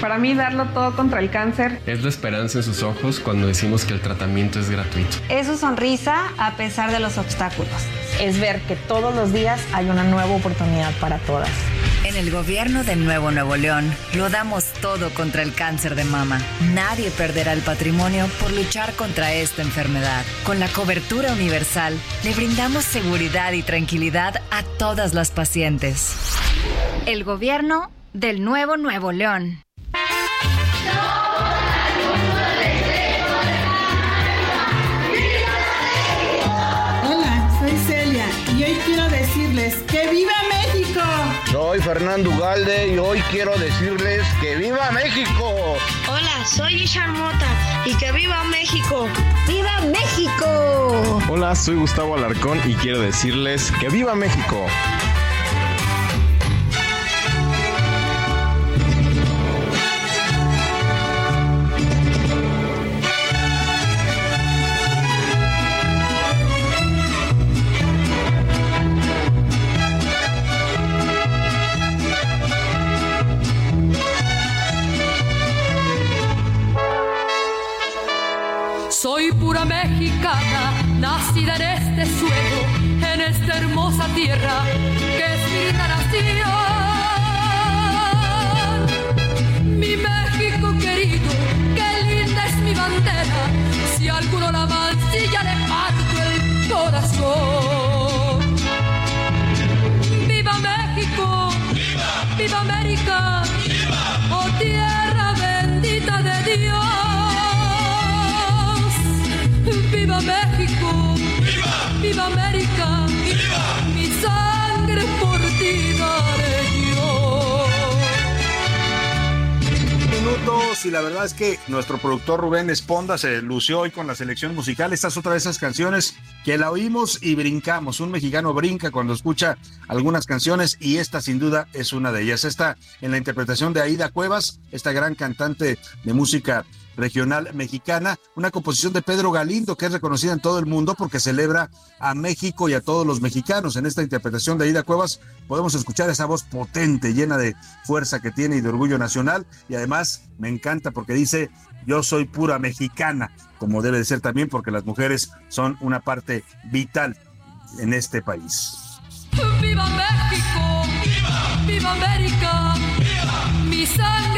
Para mí, darlo todo contra el cáncer Es la esperanza en sus ojos cuando decimos que el tratamiento es gratuito. Es su sonrisa a pesar de los obstáculos. Es ver que todos los días hay una nueva oportunidad para todas. En el gobierno de Nuevo Nuevo León lo damos todo contra el cáncer de mama. Nadie perderá el patrimonio por luchar contra esta enfermedad. Con la cobertura universal le brindamos seguridad y tranquilidad a todas las pacientes. El gobierno del nuevo Nuevo León. Fernando Ugalde y hoy quiero decirles que viva México. Hola, soy Ishan Mota y que viva México. ¡Viva México! Hola, soy Gustavo Alarcón y quiero decirles que viva México. Tierra que es mi nación. Y la verdad es que nuestro productor Rubén Esponda se lució hoy con la selección musical. Esta es otra de esas canciones que la oímos y brincamos. Un mexicano brinca cuando escucha algunas canciones y esta sin duda es una de ellas. Esta en la interpretación de Aida Cuevas, esta gran cantante de música regional mexicana, una composición de Pedro Galindo que es reconocida en todo el mundo porque celebra a México y a todos los mexicanos. En esta interpretación de Aida Cuevas podemos escuchar esa voz potente, llena de fuerza que tiene y de orgullo nacional y además me encanta porque dice yo soy pura mexicana, como debe de ser también porque las mujeres son una parte vital en este país. ¡Viva México! ¡Viva! ¡Viva América! ¡Viva! Mi sangre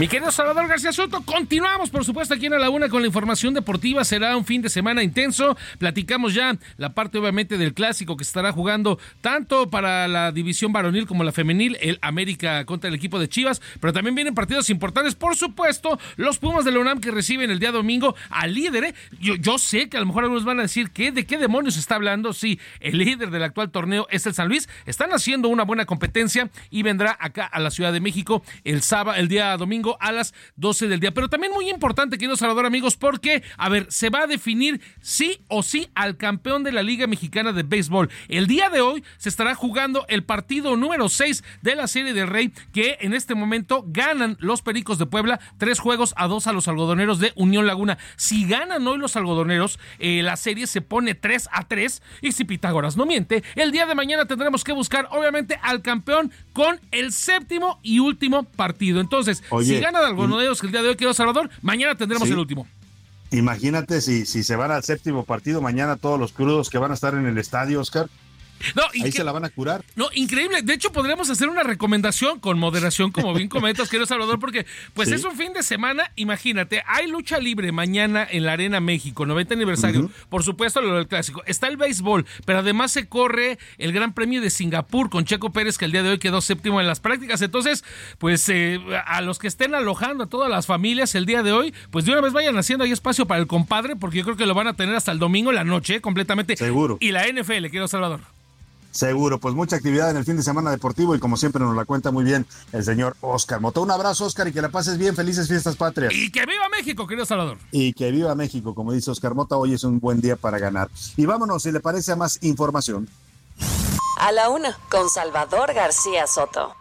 Mi querido Salvador García Soto, continuamos por supuesto aquí en la una con la información deportiva. Será un fin de semana intenso. Platicamos ya la parte obviamente del clásico que estará jugando tanto para la división varonil como la femenil, el América contra el equipo de Chivas, pero también vienen partidos importantes, por supuesto, los Pumas de la UNAM que reciben el día domingo al líder. ¿eh? Yo, yo sé que a lo mejor algunos van a decir que de qué demonios está hablando. Sí, el líder del actual torneo es el San Luis. Están haciendo una buena competencia y vendrá acá a la Ciudad de México el sábado, el día domingo a las 12 del día. Pero también muy importante, querido Salvador, amigos, porque, a ver, se va a definir sí o sí al campeón de la Liga Mexicana de Béisbol. El día de hoy se estará jugando el partido número 6 de la Serie del Rey, que en este momento ganan los Pericos de Puebla, tres juegos a dos a los algodoneros de Unión Laguna. Si ganan hoy los algodoneros, eh, la serie se pone 3 a 3. Y si Pitágoras no miente, el día de mañana tendremos que buscar, obviamente, al campeón con el séptimo y último partido. Entonces, si gana de algodoneros que el día de hoy quedó Salvador, mañana tendremos Sí. el último. Imagínate si, si se van al séptimo partido mañana todos los crudos que van a estar en el estadio, Oscar. No, Ahí se la van a curar. No, increíble. De hecho, podríamos hacer una recomendación con moderación, como bien comentas, querido Salvador, porque pues Sí. es un fin de semana. Imagínate, hay lucha libre mañana en la Arena México, 90 aniversario. Por supuesto, lo del clásico. Está el béisbol, pero además se corre el Gran Premio de Singapur con Checo Pérez, que el día de hoy quedó séptimo en las prácticas. Entonces, pues eh, a los que estén alojando a todas las familias el día de hoy, pues de una vez vayan haciendo ahí espacio para el compadre, porque yo creo que lo van a tener hasta el domingo en la noche, completamente. Seguro. Y la NFL, querido Salvador. Seguro, pues mucha actividad en el fin de semana deportivo y como siempre nos la cuenta muy bien el señor Oscar Moto. Un abrazo, Oscar, y que la pases bien. Felices fiestas patrias. Y que viva México, querido Salvador. Y que viva México, como dice Oscar Mota, hoy es un buen día para ganar. Y vámonos, si le parece, a más información. A la Una con Salvador García Soto.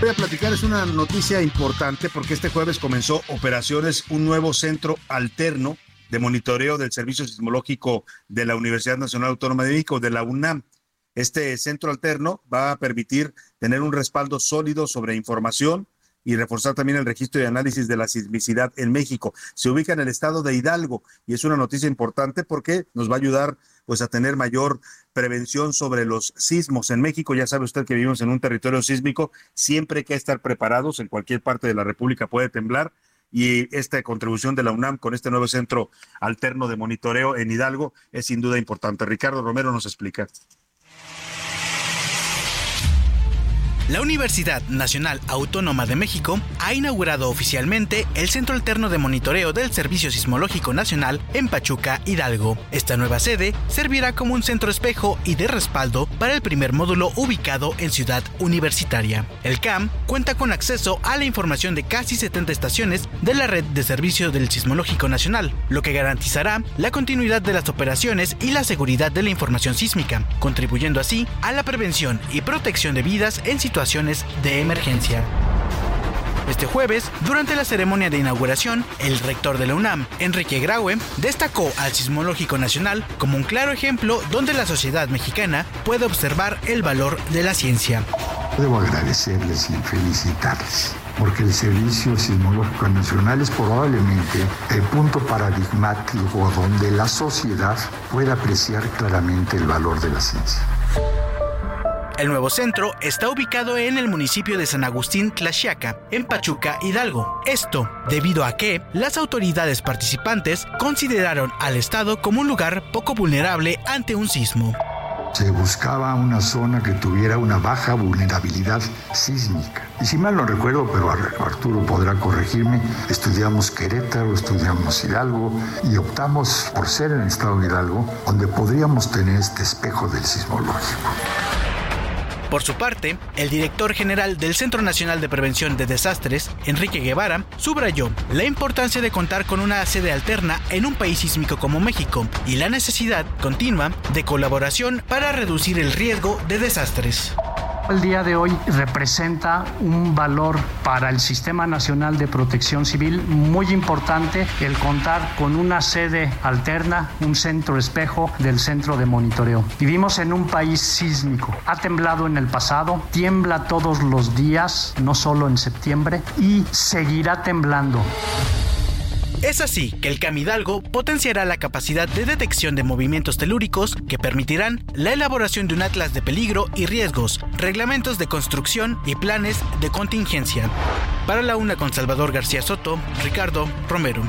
Voy a platicar, es una noticia importante porque este jueves comenzó operaciones un nuevo centro alterno de monitoreo del Servicio Sismológico de la Universidad Nacional Autónoma de México, de la UNAM. Este centro alterno va a permitir tener un respaldo sólido sobre información y reforzar también el registro y análisis de la sismicidad en México. Se ubica en el estado de Hidalgo y es una noticia importante porque nos va a ayudar pues a tener mayor prevención sobre los sismos en México. Ya sabe usted que vivimos en un territorio sísmico, siempre hay que estar preparados, en cualquier parte de la República puede temblar y esta contribución de la UNAM con este nuevo centro alterno de monitoreo en Hidalgo es sin duda importante. Ricardo Romero nos explica. La Universidad Nacional Autónoma de México ha inaugurado oficialmente el Centro Alterno de Monitoreo del Servicio Sismológico Nacional en Pachuca, Hidalgo. Esta nueva sede servirá como un centro espejo y de respaldo para el primer módulo ubicado en Ciudad Universitaria. El CAM cuenta con acceso a la información de casi 70 estaciones de la red de servicio del Sismológico Nacional, lo que garantizará la continuidad de las operaciones y la seguridad de la información sísmica, contribuyendo así a la prevención y protección de vidas en situaciones de emergencia. Este jueves, durante la ceremonia de inauguración, el rector de la UNAM, Enrique Graue, destacó al Sismológico Nacional como un claro ejemplo donde la sociedad mexicana puede observar el valor de la ciencia. Debo agradecerles y felicitarles, porque el Servicio Sismológico Nacional es probablemente el punto paradigmático donde la sociedad puede apreciar claramente el valor de la ciencia. El nuevo centro está ubicado en el municipio de San Agustín Tlaxiaca, en Pachuca, Hidalgo. Esto debido a que las autoridades participantes consideraron al estado como un lugar poco vulnerable ante un sismo. Se buscaba una zona que tuviera una baja vulnerabilidad sísmica. Y si mal no recuerdo, pero Arturo podrá corregirme, estudiamos Querétaro, estudiamos Hidalgo y optamos por ser en el estado de Hidalgo, donde podríamos tener este espejo del sismológico. Por su parte, el director general del Centro Nacional de Prevención de Desastres, Enrique Guevara, subrayó la importancia de contar con una sede alterna en un país sísmico como México y la necesidad continua de colaboración para reducir el riesgo de desastres. El día de hoy representa un valor para el Sistema Nacional de Protección Civil muy importante el contar con una sede alterna, un centro espejo del centro de monitoreo. Vivimos en un país sísmico. Ha temblado en el pasado, tiembla todos los días, no solo en septiembre, y seguirá temblando. Es así que el Camidalgo potenciará la capacidad de detección de movimientos telúricos que permitirán la elaboración de un atlas de peligro y riesgos, reglamentos de construcción y planes de contingencia. Para la una con Salvador García Soto, Ricardo Romero.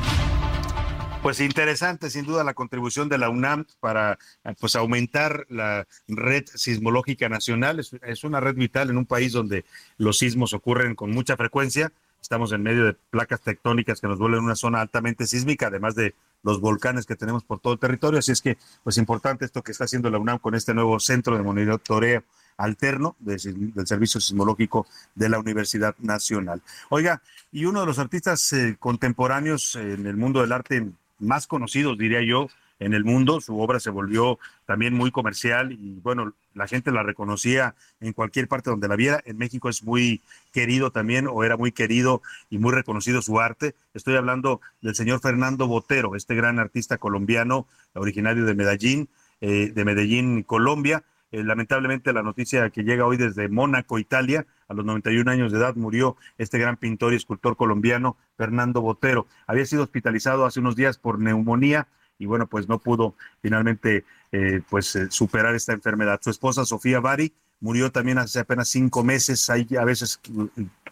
Pues interesante, sin duda, la contribución de la UNAM para pues, aumentar la red sismológica nacional. Es, es una red vital en un país donde los sismos ocurren con mucha frecuencia Estamos en medio de placas tectónicas que nos vuelven una zona altamente sísmica, además de los volcanes que tenemos por todo el territorio. Así es que, pues importante esto que está haciendo la UNAM con este nuevo centro de monitoreo alterno del Servicio Sismológico de la Universidad Nacional. Oiga, y uno de los artistas eh, contemporáneos en el mundo del arte más conocidos, diría yo, en el mundo. Su obra se volvió también muy comercial y bueno, la gente la reconocía en cualquier parte donde la viera. En México es muy querido también o era muy querido y muy reconocido su arte. Estoy hablando del señor Fernando Botero, este gran artista colombiano originario de Medellín, eh, de Medellín, Colombia. Eh, lamentablemente la noticia que llega hoy desde Mónaco, Italia, a los 91 años de edad murió este gran pintor y escultor colombiano Fernando Botero. Había sido hospitalizado hace unos días por neumonía y bueno, pues no pudo finalmente eh, pues eh, superar esta enfermedad. Su esposa Sofía Bari murió también hace apenas cinco meses. Hay a veces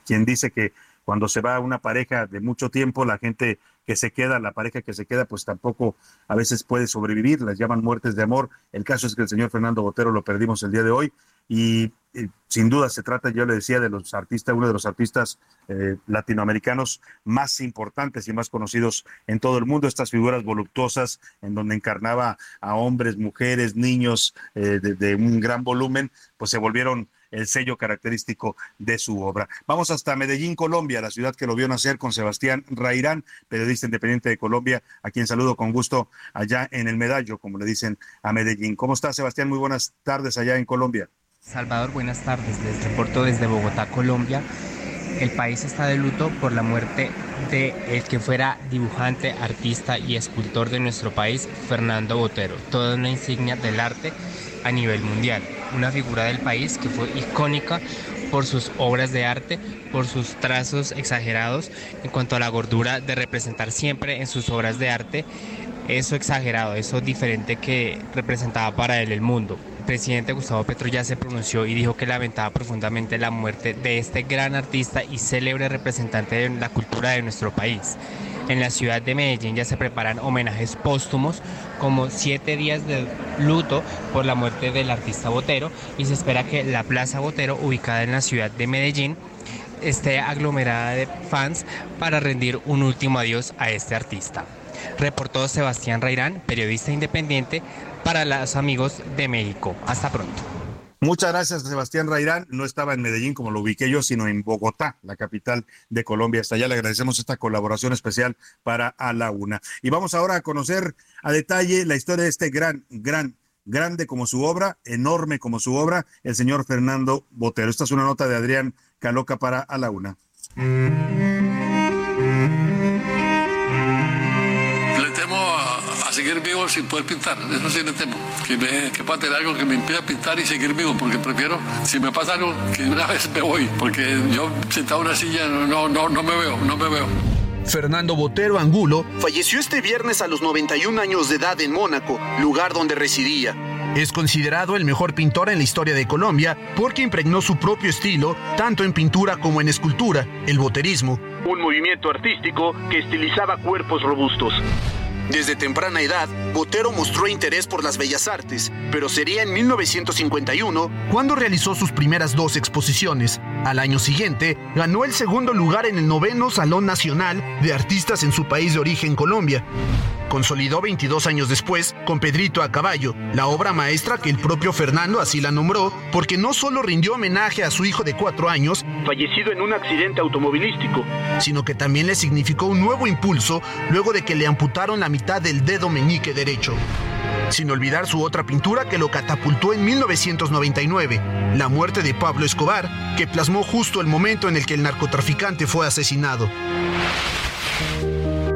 quien dice que cuando se va una pareja de mucho tiempo, la gente que se queda, la pareja que se queda, pues tampoco a veces puede sobrevivir, las llaman muertes de amor. El caso es que el señor Fernando Botero lo perdimos el día de hoy y sin duda se trata, yo le decía, de los artistas, uno de los artistas eh, latinoamericanos más importantes y más conocidos en todo el mundo, estas figuras voluptuosas en donde encarnaba a hombres, mujeres, niños eh, de, un gran volumen, pues se volvieron el sello característico de su obra. Vamos hasta Medellín, Colombia, la ciudad que lo vio nacer con Sebastián Rairán, periodista independiente de Colombia, a quien saludo con gusto allá en el Medallo, como le dicen a Medellín. ¿Cómo está, Sebastián? Muy buenas tardes allá en Colombia. Salvador, buenas tardes. Les reporto desde Bogotá, Colombia. El país está de luto por la muerte de el que fuera dibujante, artista y escultor de nuestro país, Fernando Botero, toda una insignia del arte a nivel mundial una figura del país que fue icónica por sus obras de arte, por sus trazos exagerados en cuanto a la gordura de representar siempre en sus obras de arte eso exagerado, eso diferente que representaba para él el mundo. El presidente Gustavo Petro ya se pronunció y dijo que lamentaba profundamente la muerte de este gran artista y célebre representante de la cultura de nuestro país. En la ciudad de Medellín ya se preparan homenajes póstumos, como siete días de luto por la muerte del artista Botero, y se espera que la Plaza Botero, ubicada en la ciudad de Medellín, esté aglomerada de fans para rendir un último adiós a este artista. Reportó Sebastián Reirán, periodista independiente, para los amigos de México. Hasta pronto. Muchas gracias, Sebastián Rairán. No estaba en Medellín como lo ubiqué yo, sino en Bogotá, la capital de Colombia. Hasta allá le agradecemos esta colaboración especial para A la Una. Y vamos ahora a conocer a detalle la historia de este gran, gran, grande como su obra, enorme como su obra, el señor Fernando Botero. Esta es una nota de Adrián Caloca para A la Una. Seguir vivo sin poder pintar. Eso sí le temo. Que, me, que pueda tener algo que me impida pintar y seguir vivo, porque prefiero, si me pasa algo, que una vez me voy, porque yo sentado en una silla no, no, no me veo, no me veo. Fernando Botero Angulo falleció este viernes a los 91 años de edad en Mónaco, lugar donde residía. Es considerado el mejor pintor en la historia de Colombia porque impregnó su propio estilo tanto en pintura como en escultura, el boterismo. Un movimiento artístico que estilizaba cuerpos robustos. Desde temprana edad, Botero mostró interés por las bellas artes, pero sería en 1951 cuando realizó sus primeras dos exposiciones. Al año siguiente, ganó el segundo lugar en el noveno Salón Nacional de Artistas en su país de origen, Colombia. Consolidó 22 años después con Pedrito a caballo, la obra maestra que el propio Fernando así la nombró, porque no solo rindió homenaje a su hijo de cuatro años, fallecido en un accidente automovilístico, sino que también le significó un nuevo impulso luego de que le amputaron la mitad del dedo meñique derecho. Sin olvidar su otra pintura que lo catapultó en 1999, La muerte de Pablo Escobar, que plasmó justo el momento en el que el narcotraficante fue asesinado.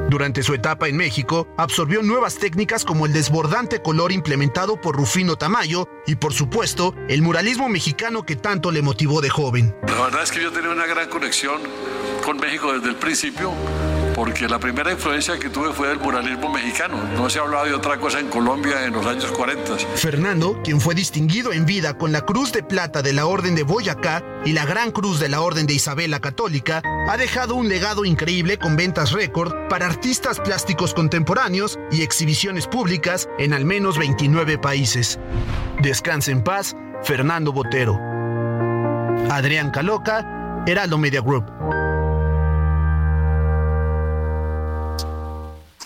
Durante su etapa en México, absorbió nuevas técnicas como el desbordante color implementado por Rufino Tamayo y, por supuesto, el muralismo mexicano que tanto le motivó de joven. La verdad es que yo tenía una gran conexión con México desde el principio porque la primera influencia que tuve fue del muralismo mexicano. No se hablaba de otra cosa en Colombia en los años 40. Fernando, quien fue distinguido en vida con la Cruz de Plata de la Orden de Boyacá y la Gran Cruz de la Orden de Isabel Católica, ha dejado un legado increíble con ventas récord para artistas plásticos contemporáneos y exhibiciones públicas en al menos 29 países. Descanse en paz, Fernando Botero. Adrián Caloca, Heraldo Media Group.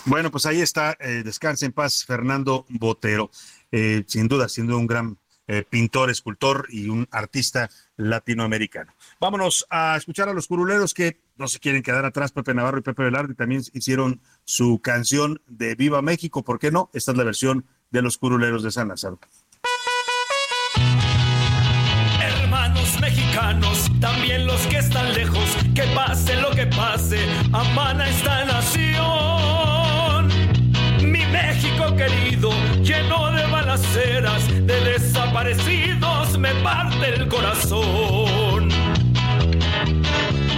Bueno, pues ahí está, eh, descanse en paz, Fernando Botero. Eh, sin duda, siendo un gran eh, pintor, escultor y un artista latinoamericano. Vámonos a escuchar a los curuleros que no se quieren quedar atrás. Pepe Navarro y Pepe Velarde también hicieron su canción de Viva México. ¿Por qué no? Esta es la versión de los curuleros de San Lázaro. Hermanos mexicanos, también los que están lejos, que pase lo que pase, aman a esta nación. Querido, lleno de balaceras, de desaparecidos, me parte el corazón.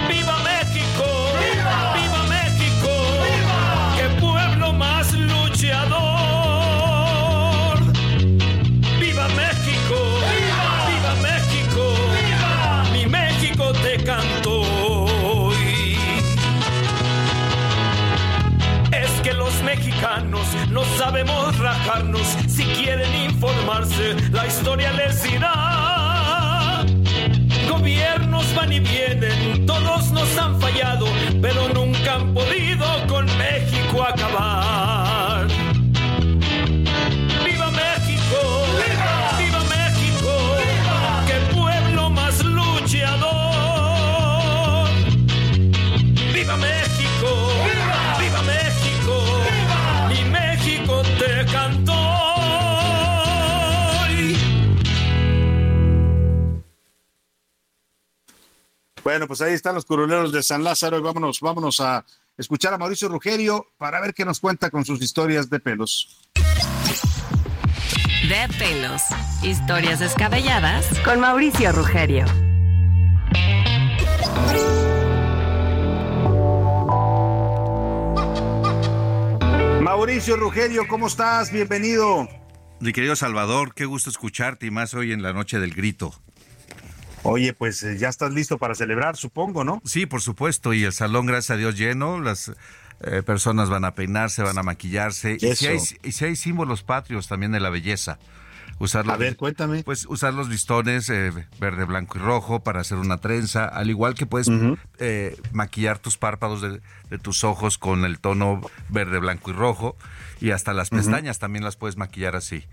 ¡Viva México! ¡Viva, ¡Viva México! ¡Viva! ¡Qué pueblo más luchador! ¡Viva México! ¡Viva, ¡Viva México! ¡Viva! Mi México te canto. Es que los mexicanos no sabemos rajarnos. Si quieren informarse, la historia les dirá. Gobiernos van y vienen, todos nos han fallado, pero nunca han podido con México acabar. Bueno, pues ahí están los curuleros de San Lázaro y vámonos, vámonos a escuchar a Mauricio Rugerio para ver qué nos cuenta con sus historias de pelos. De pelos. Historias descabelladas con Mauricio Rugerio. Mauricio Rugerio, ¿cómo estás? Bienvenido. Mi querido Salvador, qué gusto escucharte y más hoy en la noche del grito. Oye, pues eh, ya estás listo para celebrar, supongo, ¿no? Sí, por supuesto, y el salón, gracias a Dios, lleno, las eh, personas van a peinarse, van a maquillarse, y si, hay, y si hay símbolos patrios también de la belleza. Usar los, A ver, cuéntame. Pues usar los listones eh, verde, blanco y rojo para hacer una trenza, al igual que puedes eh, maquillar tus párpados de, de tus ojos con el tono verde, blanco y rojo, y hasta las pestañas también las puedes maquillar así.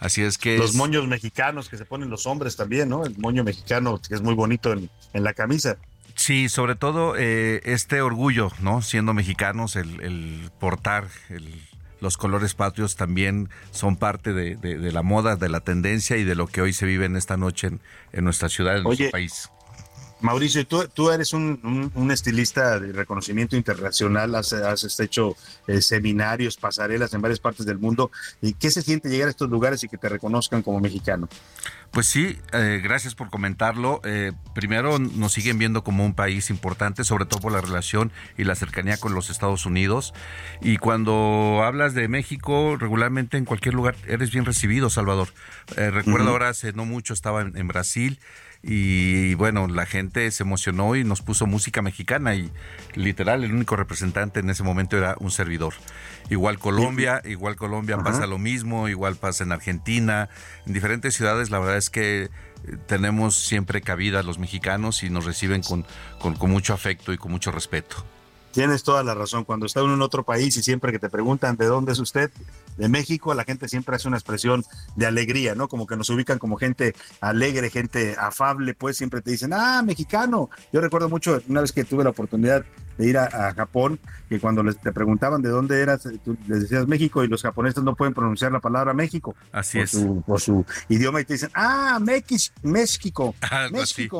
Así es que Los es- moños mexicanos que se ponen los hombres también, ¿no? El moño mexicano que es muy bonito en, en la camisa. Sí, sobre todo eh, este orgullo, ¿no? Siendo mexicanos, el, el portar el- los colores patrios también son parte de, de- de la moda, de la tendencia y de lo que hoy se vive en esta noche en, en nuestra ciudad, en Oye, nuestro país. Mauricio, tú, tú eres un, estilista de reconocimiento internacional, has, has hecho eh, seminarios, pasarelas en varias partes del mundo. ¿Y qué se siente llegar a estos lugares y que te reconozcan como mexicano? Pues sí, eh, gracias por comentarlo. Eh, primero, nos siguen viendo como un país importante, sobre todo por la relación y la cercanía con los Estados Unidos. Y cuando hablas de México, regularmente en cualquier lugar eres bien recibido, Salvador. recuerdo ahora, hace no mucho estaba en Brasil y bueno, la gente se emocionó y nos puso música mexicana y literal el único representante en ese momento era un servidor. Igual Colombia, igual Colombia pasa lo mismo, igual pasa en Argentina, en diferentes ciudades la verdad es que eh, tenemos siempre cabida los mexicanos y nos reciben con, con mucho afecto y con mucho respeto. Tienes toda la razón. Cuando está uno en otro país y siempre que te preguntan de dónde es usted, de México, la gente siempre hace una expresión de alegría, ¿no? Como que nos ubican como gente alegre, gente afable, pues siempre te dicen, ah, mexicano. Yo recuerdo mucho una vez que tuve la oportunidad de ir a, Japón, que cuando les, te preguntaban de dónde eras, tú les decías México y los japoneses no pueden pronunciar la palabra México. Así por es. Su, por su idioma y te dicen, ah, México, México,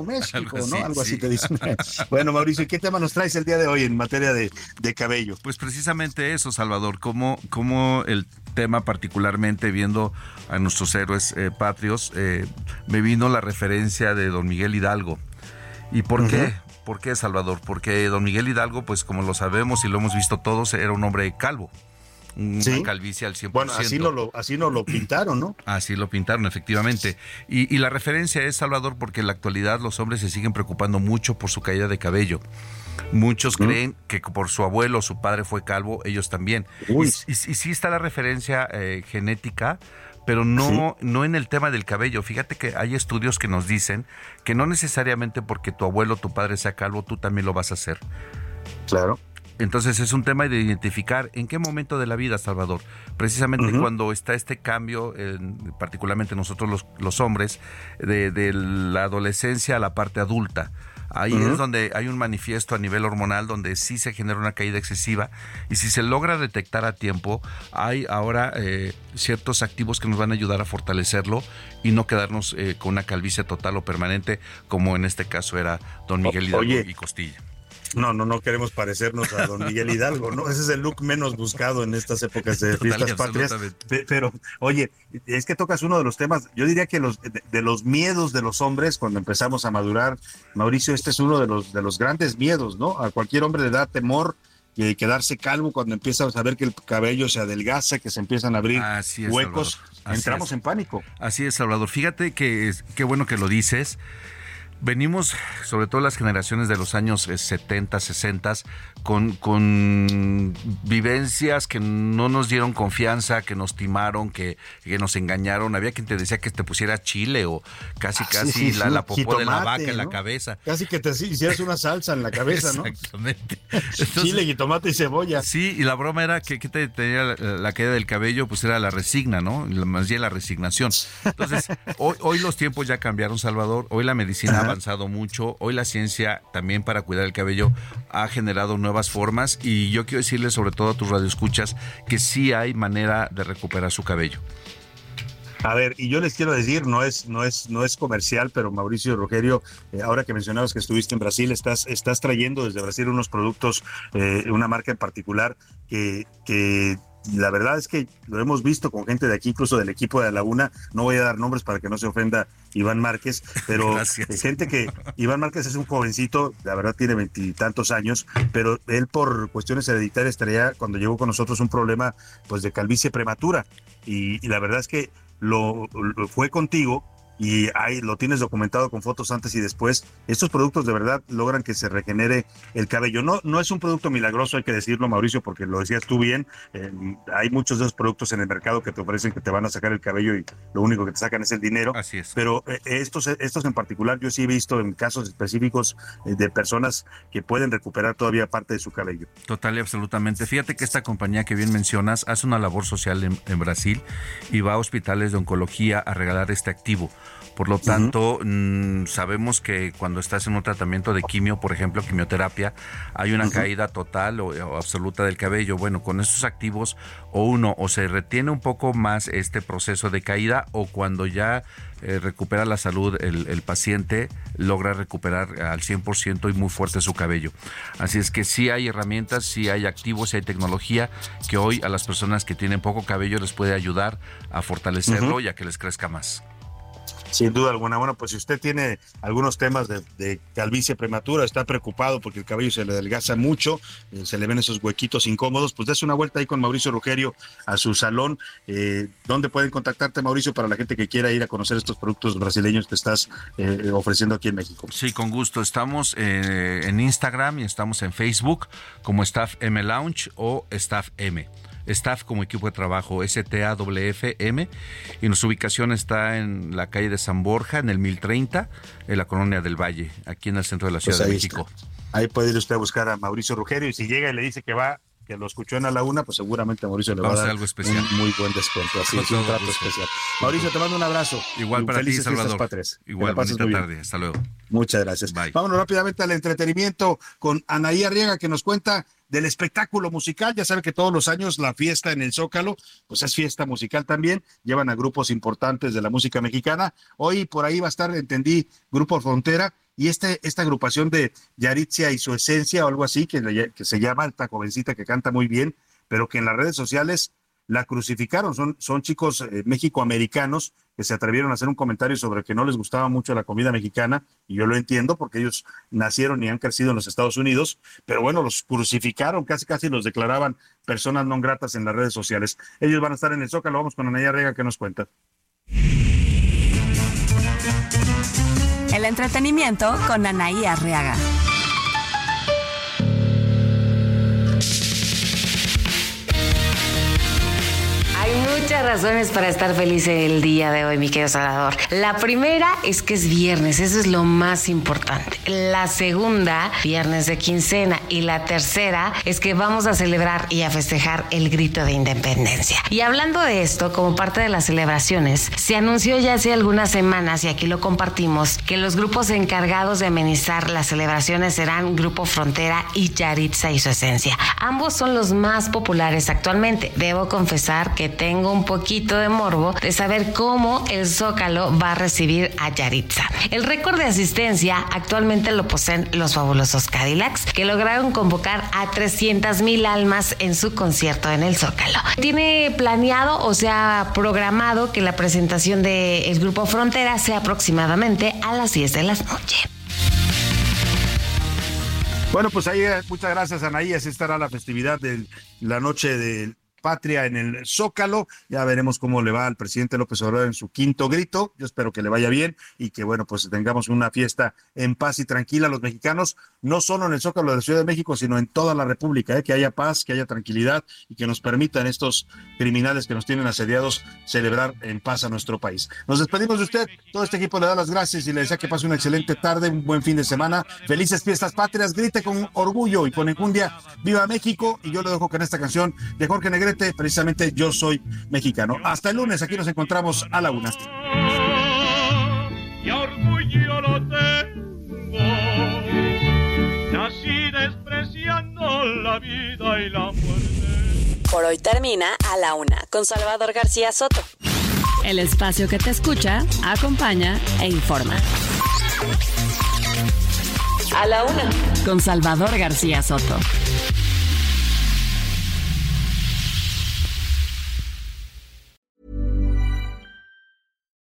México, ¿no? Algo así te dicen. bueno, Mauricio, ¿qué tema nos traes el día de hoy en materia de, cabello? Pues precisamente eso, Salvador, como, como el tema particularmente viendo a nuestros héroes eh, patrios, eh, me vino la referencia de don Miguel Hidalgo. ¿Y por qué? ¿Por qué Salvador? Porque don Miguel Hidalgo, pues como lo sabemos y lo hemos visto todos, era un hombre calvo. Una calvicie al 100%. Bueno, así no lo, así no lo pintaron, ¿no? Así lo pintaron, efectivamente. Y, la referencia es, Salvador, porque en la actualidad los hombres se siguen preocupando mucho por su caída de cabello. Muchos creen que por su abuelo su padre fue calvo, ellos también. Y, y, sí está la referencia eh, genética, pero no, no en el tema del cabello. Fíjate que hay estudios que nos dicen que no necesariamente porque tu abuelo o tu padre sea calvo, tú también lo vas a hacer. Claro. Entonces es un tema de identificar en qué momento de la vida, Salvador. Precisamente cuando está este cambio, particularmente nosotros los, los hombres, de, de, la adolescencia a la parte adulta. Ahí es donde hay un manifiesto a nivel hormonal donde sí se genera una caída excesiva y si se logra detectar a tiempo, hay ahora eh, ciertos activos que nos van a ayudar a fortalecerlo y no quedarnos eh, con una calvicie total o permanente como en este caso era don Miguel Hidalgo y Costilla. No, no, no queremos parecernos a don Miguel Hidalgo, ¿no? Ese es el look menos buscado en estas épocas de fiestas patrias. Pero, oye, es que tocas uno de los temas, yo diría que los de, los miedos de los hombres cuando empezamos a madurar, Mauricio, este es uno de los de los grandes miedos, ¿no? A cualquier hombre le da temor y quedarse calvo cuando empieza a saber que el cabello se adelgaza, que se empiezan a abrir huecos, entramos en pánico. Así es, Salvador. Fíjate que qué bueno que lo dices venimos, sobre todo las generaciones de los años 70, eh, 60, con, con vivencias que no nos dieron confianza, que nos timaron, que, nos engañaron. Había quien te decía que te pusiera chile o casi, ah, casi la, popó de la vaca en la cabeza. Casi que te hicieras una salsa en la cabeza, ¿no? Exactamente. chile y tomate y cebolla. Sí, y la broma era que, te tenía la, caída del cabello, pues era la resigna, ¿no? Más bien la resignación. Entonces, hoy, hoy los tiempos ya cambiaron, Salvador. Hoy la medicina avanzado mucho. Hoy la ciencia también para cuidar el cabello ha generado nuevas formas y yo quiero decirle sobre todo a tus radioescuchas que sí hay manera de recuperar su cabello. A ver, y yo les quiero decir, no es, no es, no es comercial, pero Mauricio Rogerio, eh, ahora que mencionabas que estuviste en Brasil, estás, estás trayendo desde Brasil unos productos, eh, una marca en particular que, que la verdad es que lo hemos visto con gente de aquí, incluso del equipo de la Laguna. No voy a dar nombres para que no se ofenda Iván Márquez, pero gente que Iván Márquez es un jovencito, la verdad tiene veintitantos años, pero él por cuestiones hereditarias traía cuando llegó con nosotros un problema pues de calvicie prematura y, la verdad es que lo fue contigo y ahí lo tienes documentado con fotos antes y después. Estos productos de verdad logran que se regenere el cabello. No, no es un producto milagroso, hay que decirlo, Mauricio, porque lo decías tú bien. Eh, hay muchos de esos productos en el mercado que te ofrecen que te van a sacar el cabello y lo único que te sacan es el dinero. Así es. Pero eh, estos, estos en particular, yo sí he visto en casos específicos eh, de personas que pueden recuperar todavía parte de su cabello. Total y absolutamente. Fíjate que esta compañía que bien mencionas hace una labor social en Brasil y va a hospitales de oncología a regalar este activo Por lo tanto, mm, sabemos que cuando estás en un tratamiento de quimio, por ejemplo, quimioterapia, hay una caída total o, o, absoluta del cabello. Bueno, con estos activos, o uno, o se retiene un poco más este proceso de caída, o cuando ya eh, recupera la salud el, el, paciente, logra recuperar al 100% y muy fuerte su cabello. Así es que sí hay herramientas, sí hay activos, sí hay tecnología que hoy a las personas que tienen poco cabello les puede ayudar a fortalecerlo uh -huh. y a que les crezca más. Sin duda alguna. Bueno, pues si usted tiene algunos temas de, calvicie prematura, está preocupado porque el cabello se le adelgaza mucho, eh, se le ven esos huequitos incómodos, pues dése una vuelta ahí con Mauricio Rugerio a su salón. Eh, ¿Dónde pueden contactarte, Mauricio, para la gente que quiera ir a conocer estos productos brasileños que estás eh, ofreciendo aquí en México? Sí, con gusto. Estamos eh, en Instagram y estamos en Facebook como Staff M Lounge o Staff M. Staff como equipo de trabajo STAWFM y nuestra ubicación está en la calle de San Borja, en el 1030, en la colonia del Valle, aquí en el centro de la Ciudad pues de México. Está. Ahí puede ir usted a buscar a Mauricio Rugerio y si llega y le dice que va que lo escuchó en a la una, pues seguramente a Mauricio le va a dar algo especial. un muy buen descuento. Así es, un trato especial. Mauricio, te mando un abrazo. Igual para ti, Salvador. Patres. Igual, bonita tarde. Hasta luego. Muchas gracias. Bye. Vámonos rápidamente al entretenimiento con Anaí Arriaga, que nos cuenta del espectáculo musical. Ya sabe que todos los años la fiesta en el Zócalo, pues es fiesta musical también. Llevan a grupos importantes de la música mexicana. Hoy por ahí va a estar, entendí, Grupo Frontera y este, esta agrupación de Yaritzia y su esencia o algo así, que, que se llama esta jovencita que canta muy bien, pero que en las redes sociales la crucificaron. Son, son chicos eh, mexicoamericanos que se atrevieron a hacer un comentario sobre que no les gustaba mucho la comida mexicana, y yo lo entiendo porque ellos nacieron y han crecido en los Estados Unidos, pero bueno, los crucificaron, casi casi los declaraban personas no gratas en las redes sociales. Ellos van a estar en el Zócalo, vamos con Anaya Rega que nos cuenta. El entretenimiento con Anaí Arriaga. Bye. Muchas razones para estar feliz el día de hoy, mi querido Salvador. La primera es que es viernes, eso es lo más importante. La segunda, viernes de quincena. Y la tercera es que vamos a celebrar y a festejar el grito de independencia. Y hablando de esto, como parte de las celebraciones, se anunció ya hace algunas semanas, y aquí lo compartimos, que los grupos encargados de amenizar las celebraciones serán Grupo Frontera y Yaritza y su esencia. Ambos son los más populares actualmente. Debo confesar que tengo un poquito de morbo de saber cómo el Zócalo va a recibir a Yaritza. El récord de asistencia actualmente lo poseen los fabulosos Cadillacs, que lograron convocar a 300 mil almas en su concierto en el Zócalo. Tiene planeado o sea programado que la presentación del grupo Frontera sea aproximadamente a las 10 de la noche. Bueno, pues ahí muchas gracias Anaí, así estará la festividad de la noche del patria en el Zócalo. Ya veremos cómo le va al presidente López Obrador en su quinto grito. Yo espero que le vaya bien y que, bueno, pues tengamos una fiesta en paz y tranquila los mexicanos, no solo en el Zócalo de la Ciudad de México, sino en toda la República, ¿eh? que haya paz, que haya tranquilidad y que nos permitan estos criminales que nos tienen asediados celebrar en paz a nuestro país. Nos despedimos de usted. Todo este equipo le da las gracias y le desea que pase una excelente tarde, un buen fin de semana. Felices fiestas patrias. Grite con orgullo y con enjundia. ¡Viva México! Y yo lo dejo con esta canción de Jorge Negrete precisamente yo soy mexicano. Hasta el lunes, aquí nos encontramos a la una. Y orgullo lo tengo, nací despreciando la vida y la muerte. Por hoy termina a la una con Salvador García Soto. El espacio que te escucha, acompaña e informa. A la una con Salvador García Soto.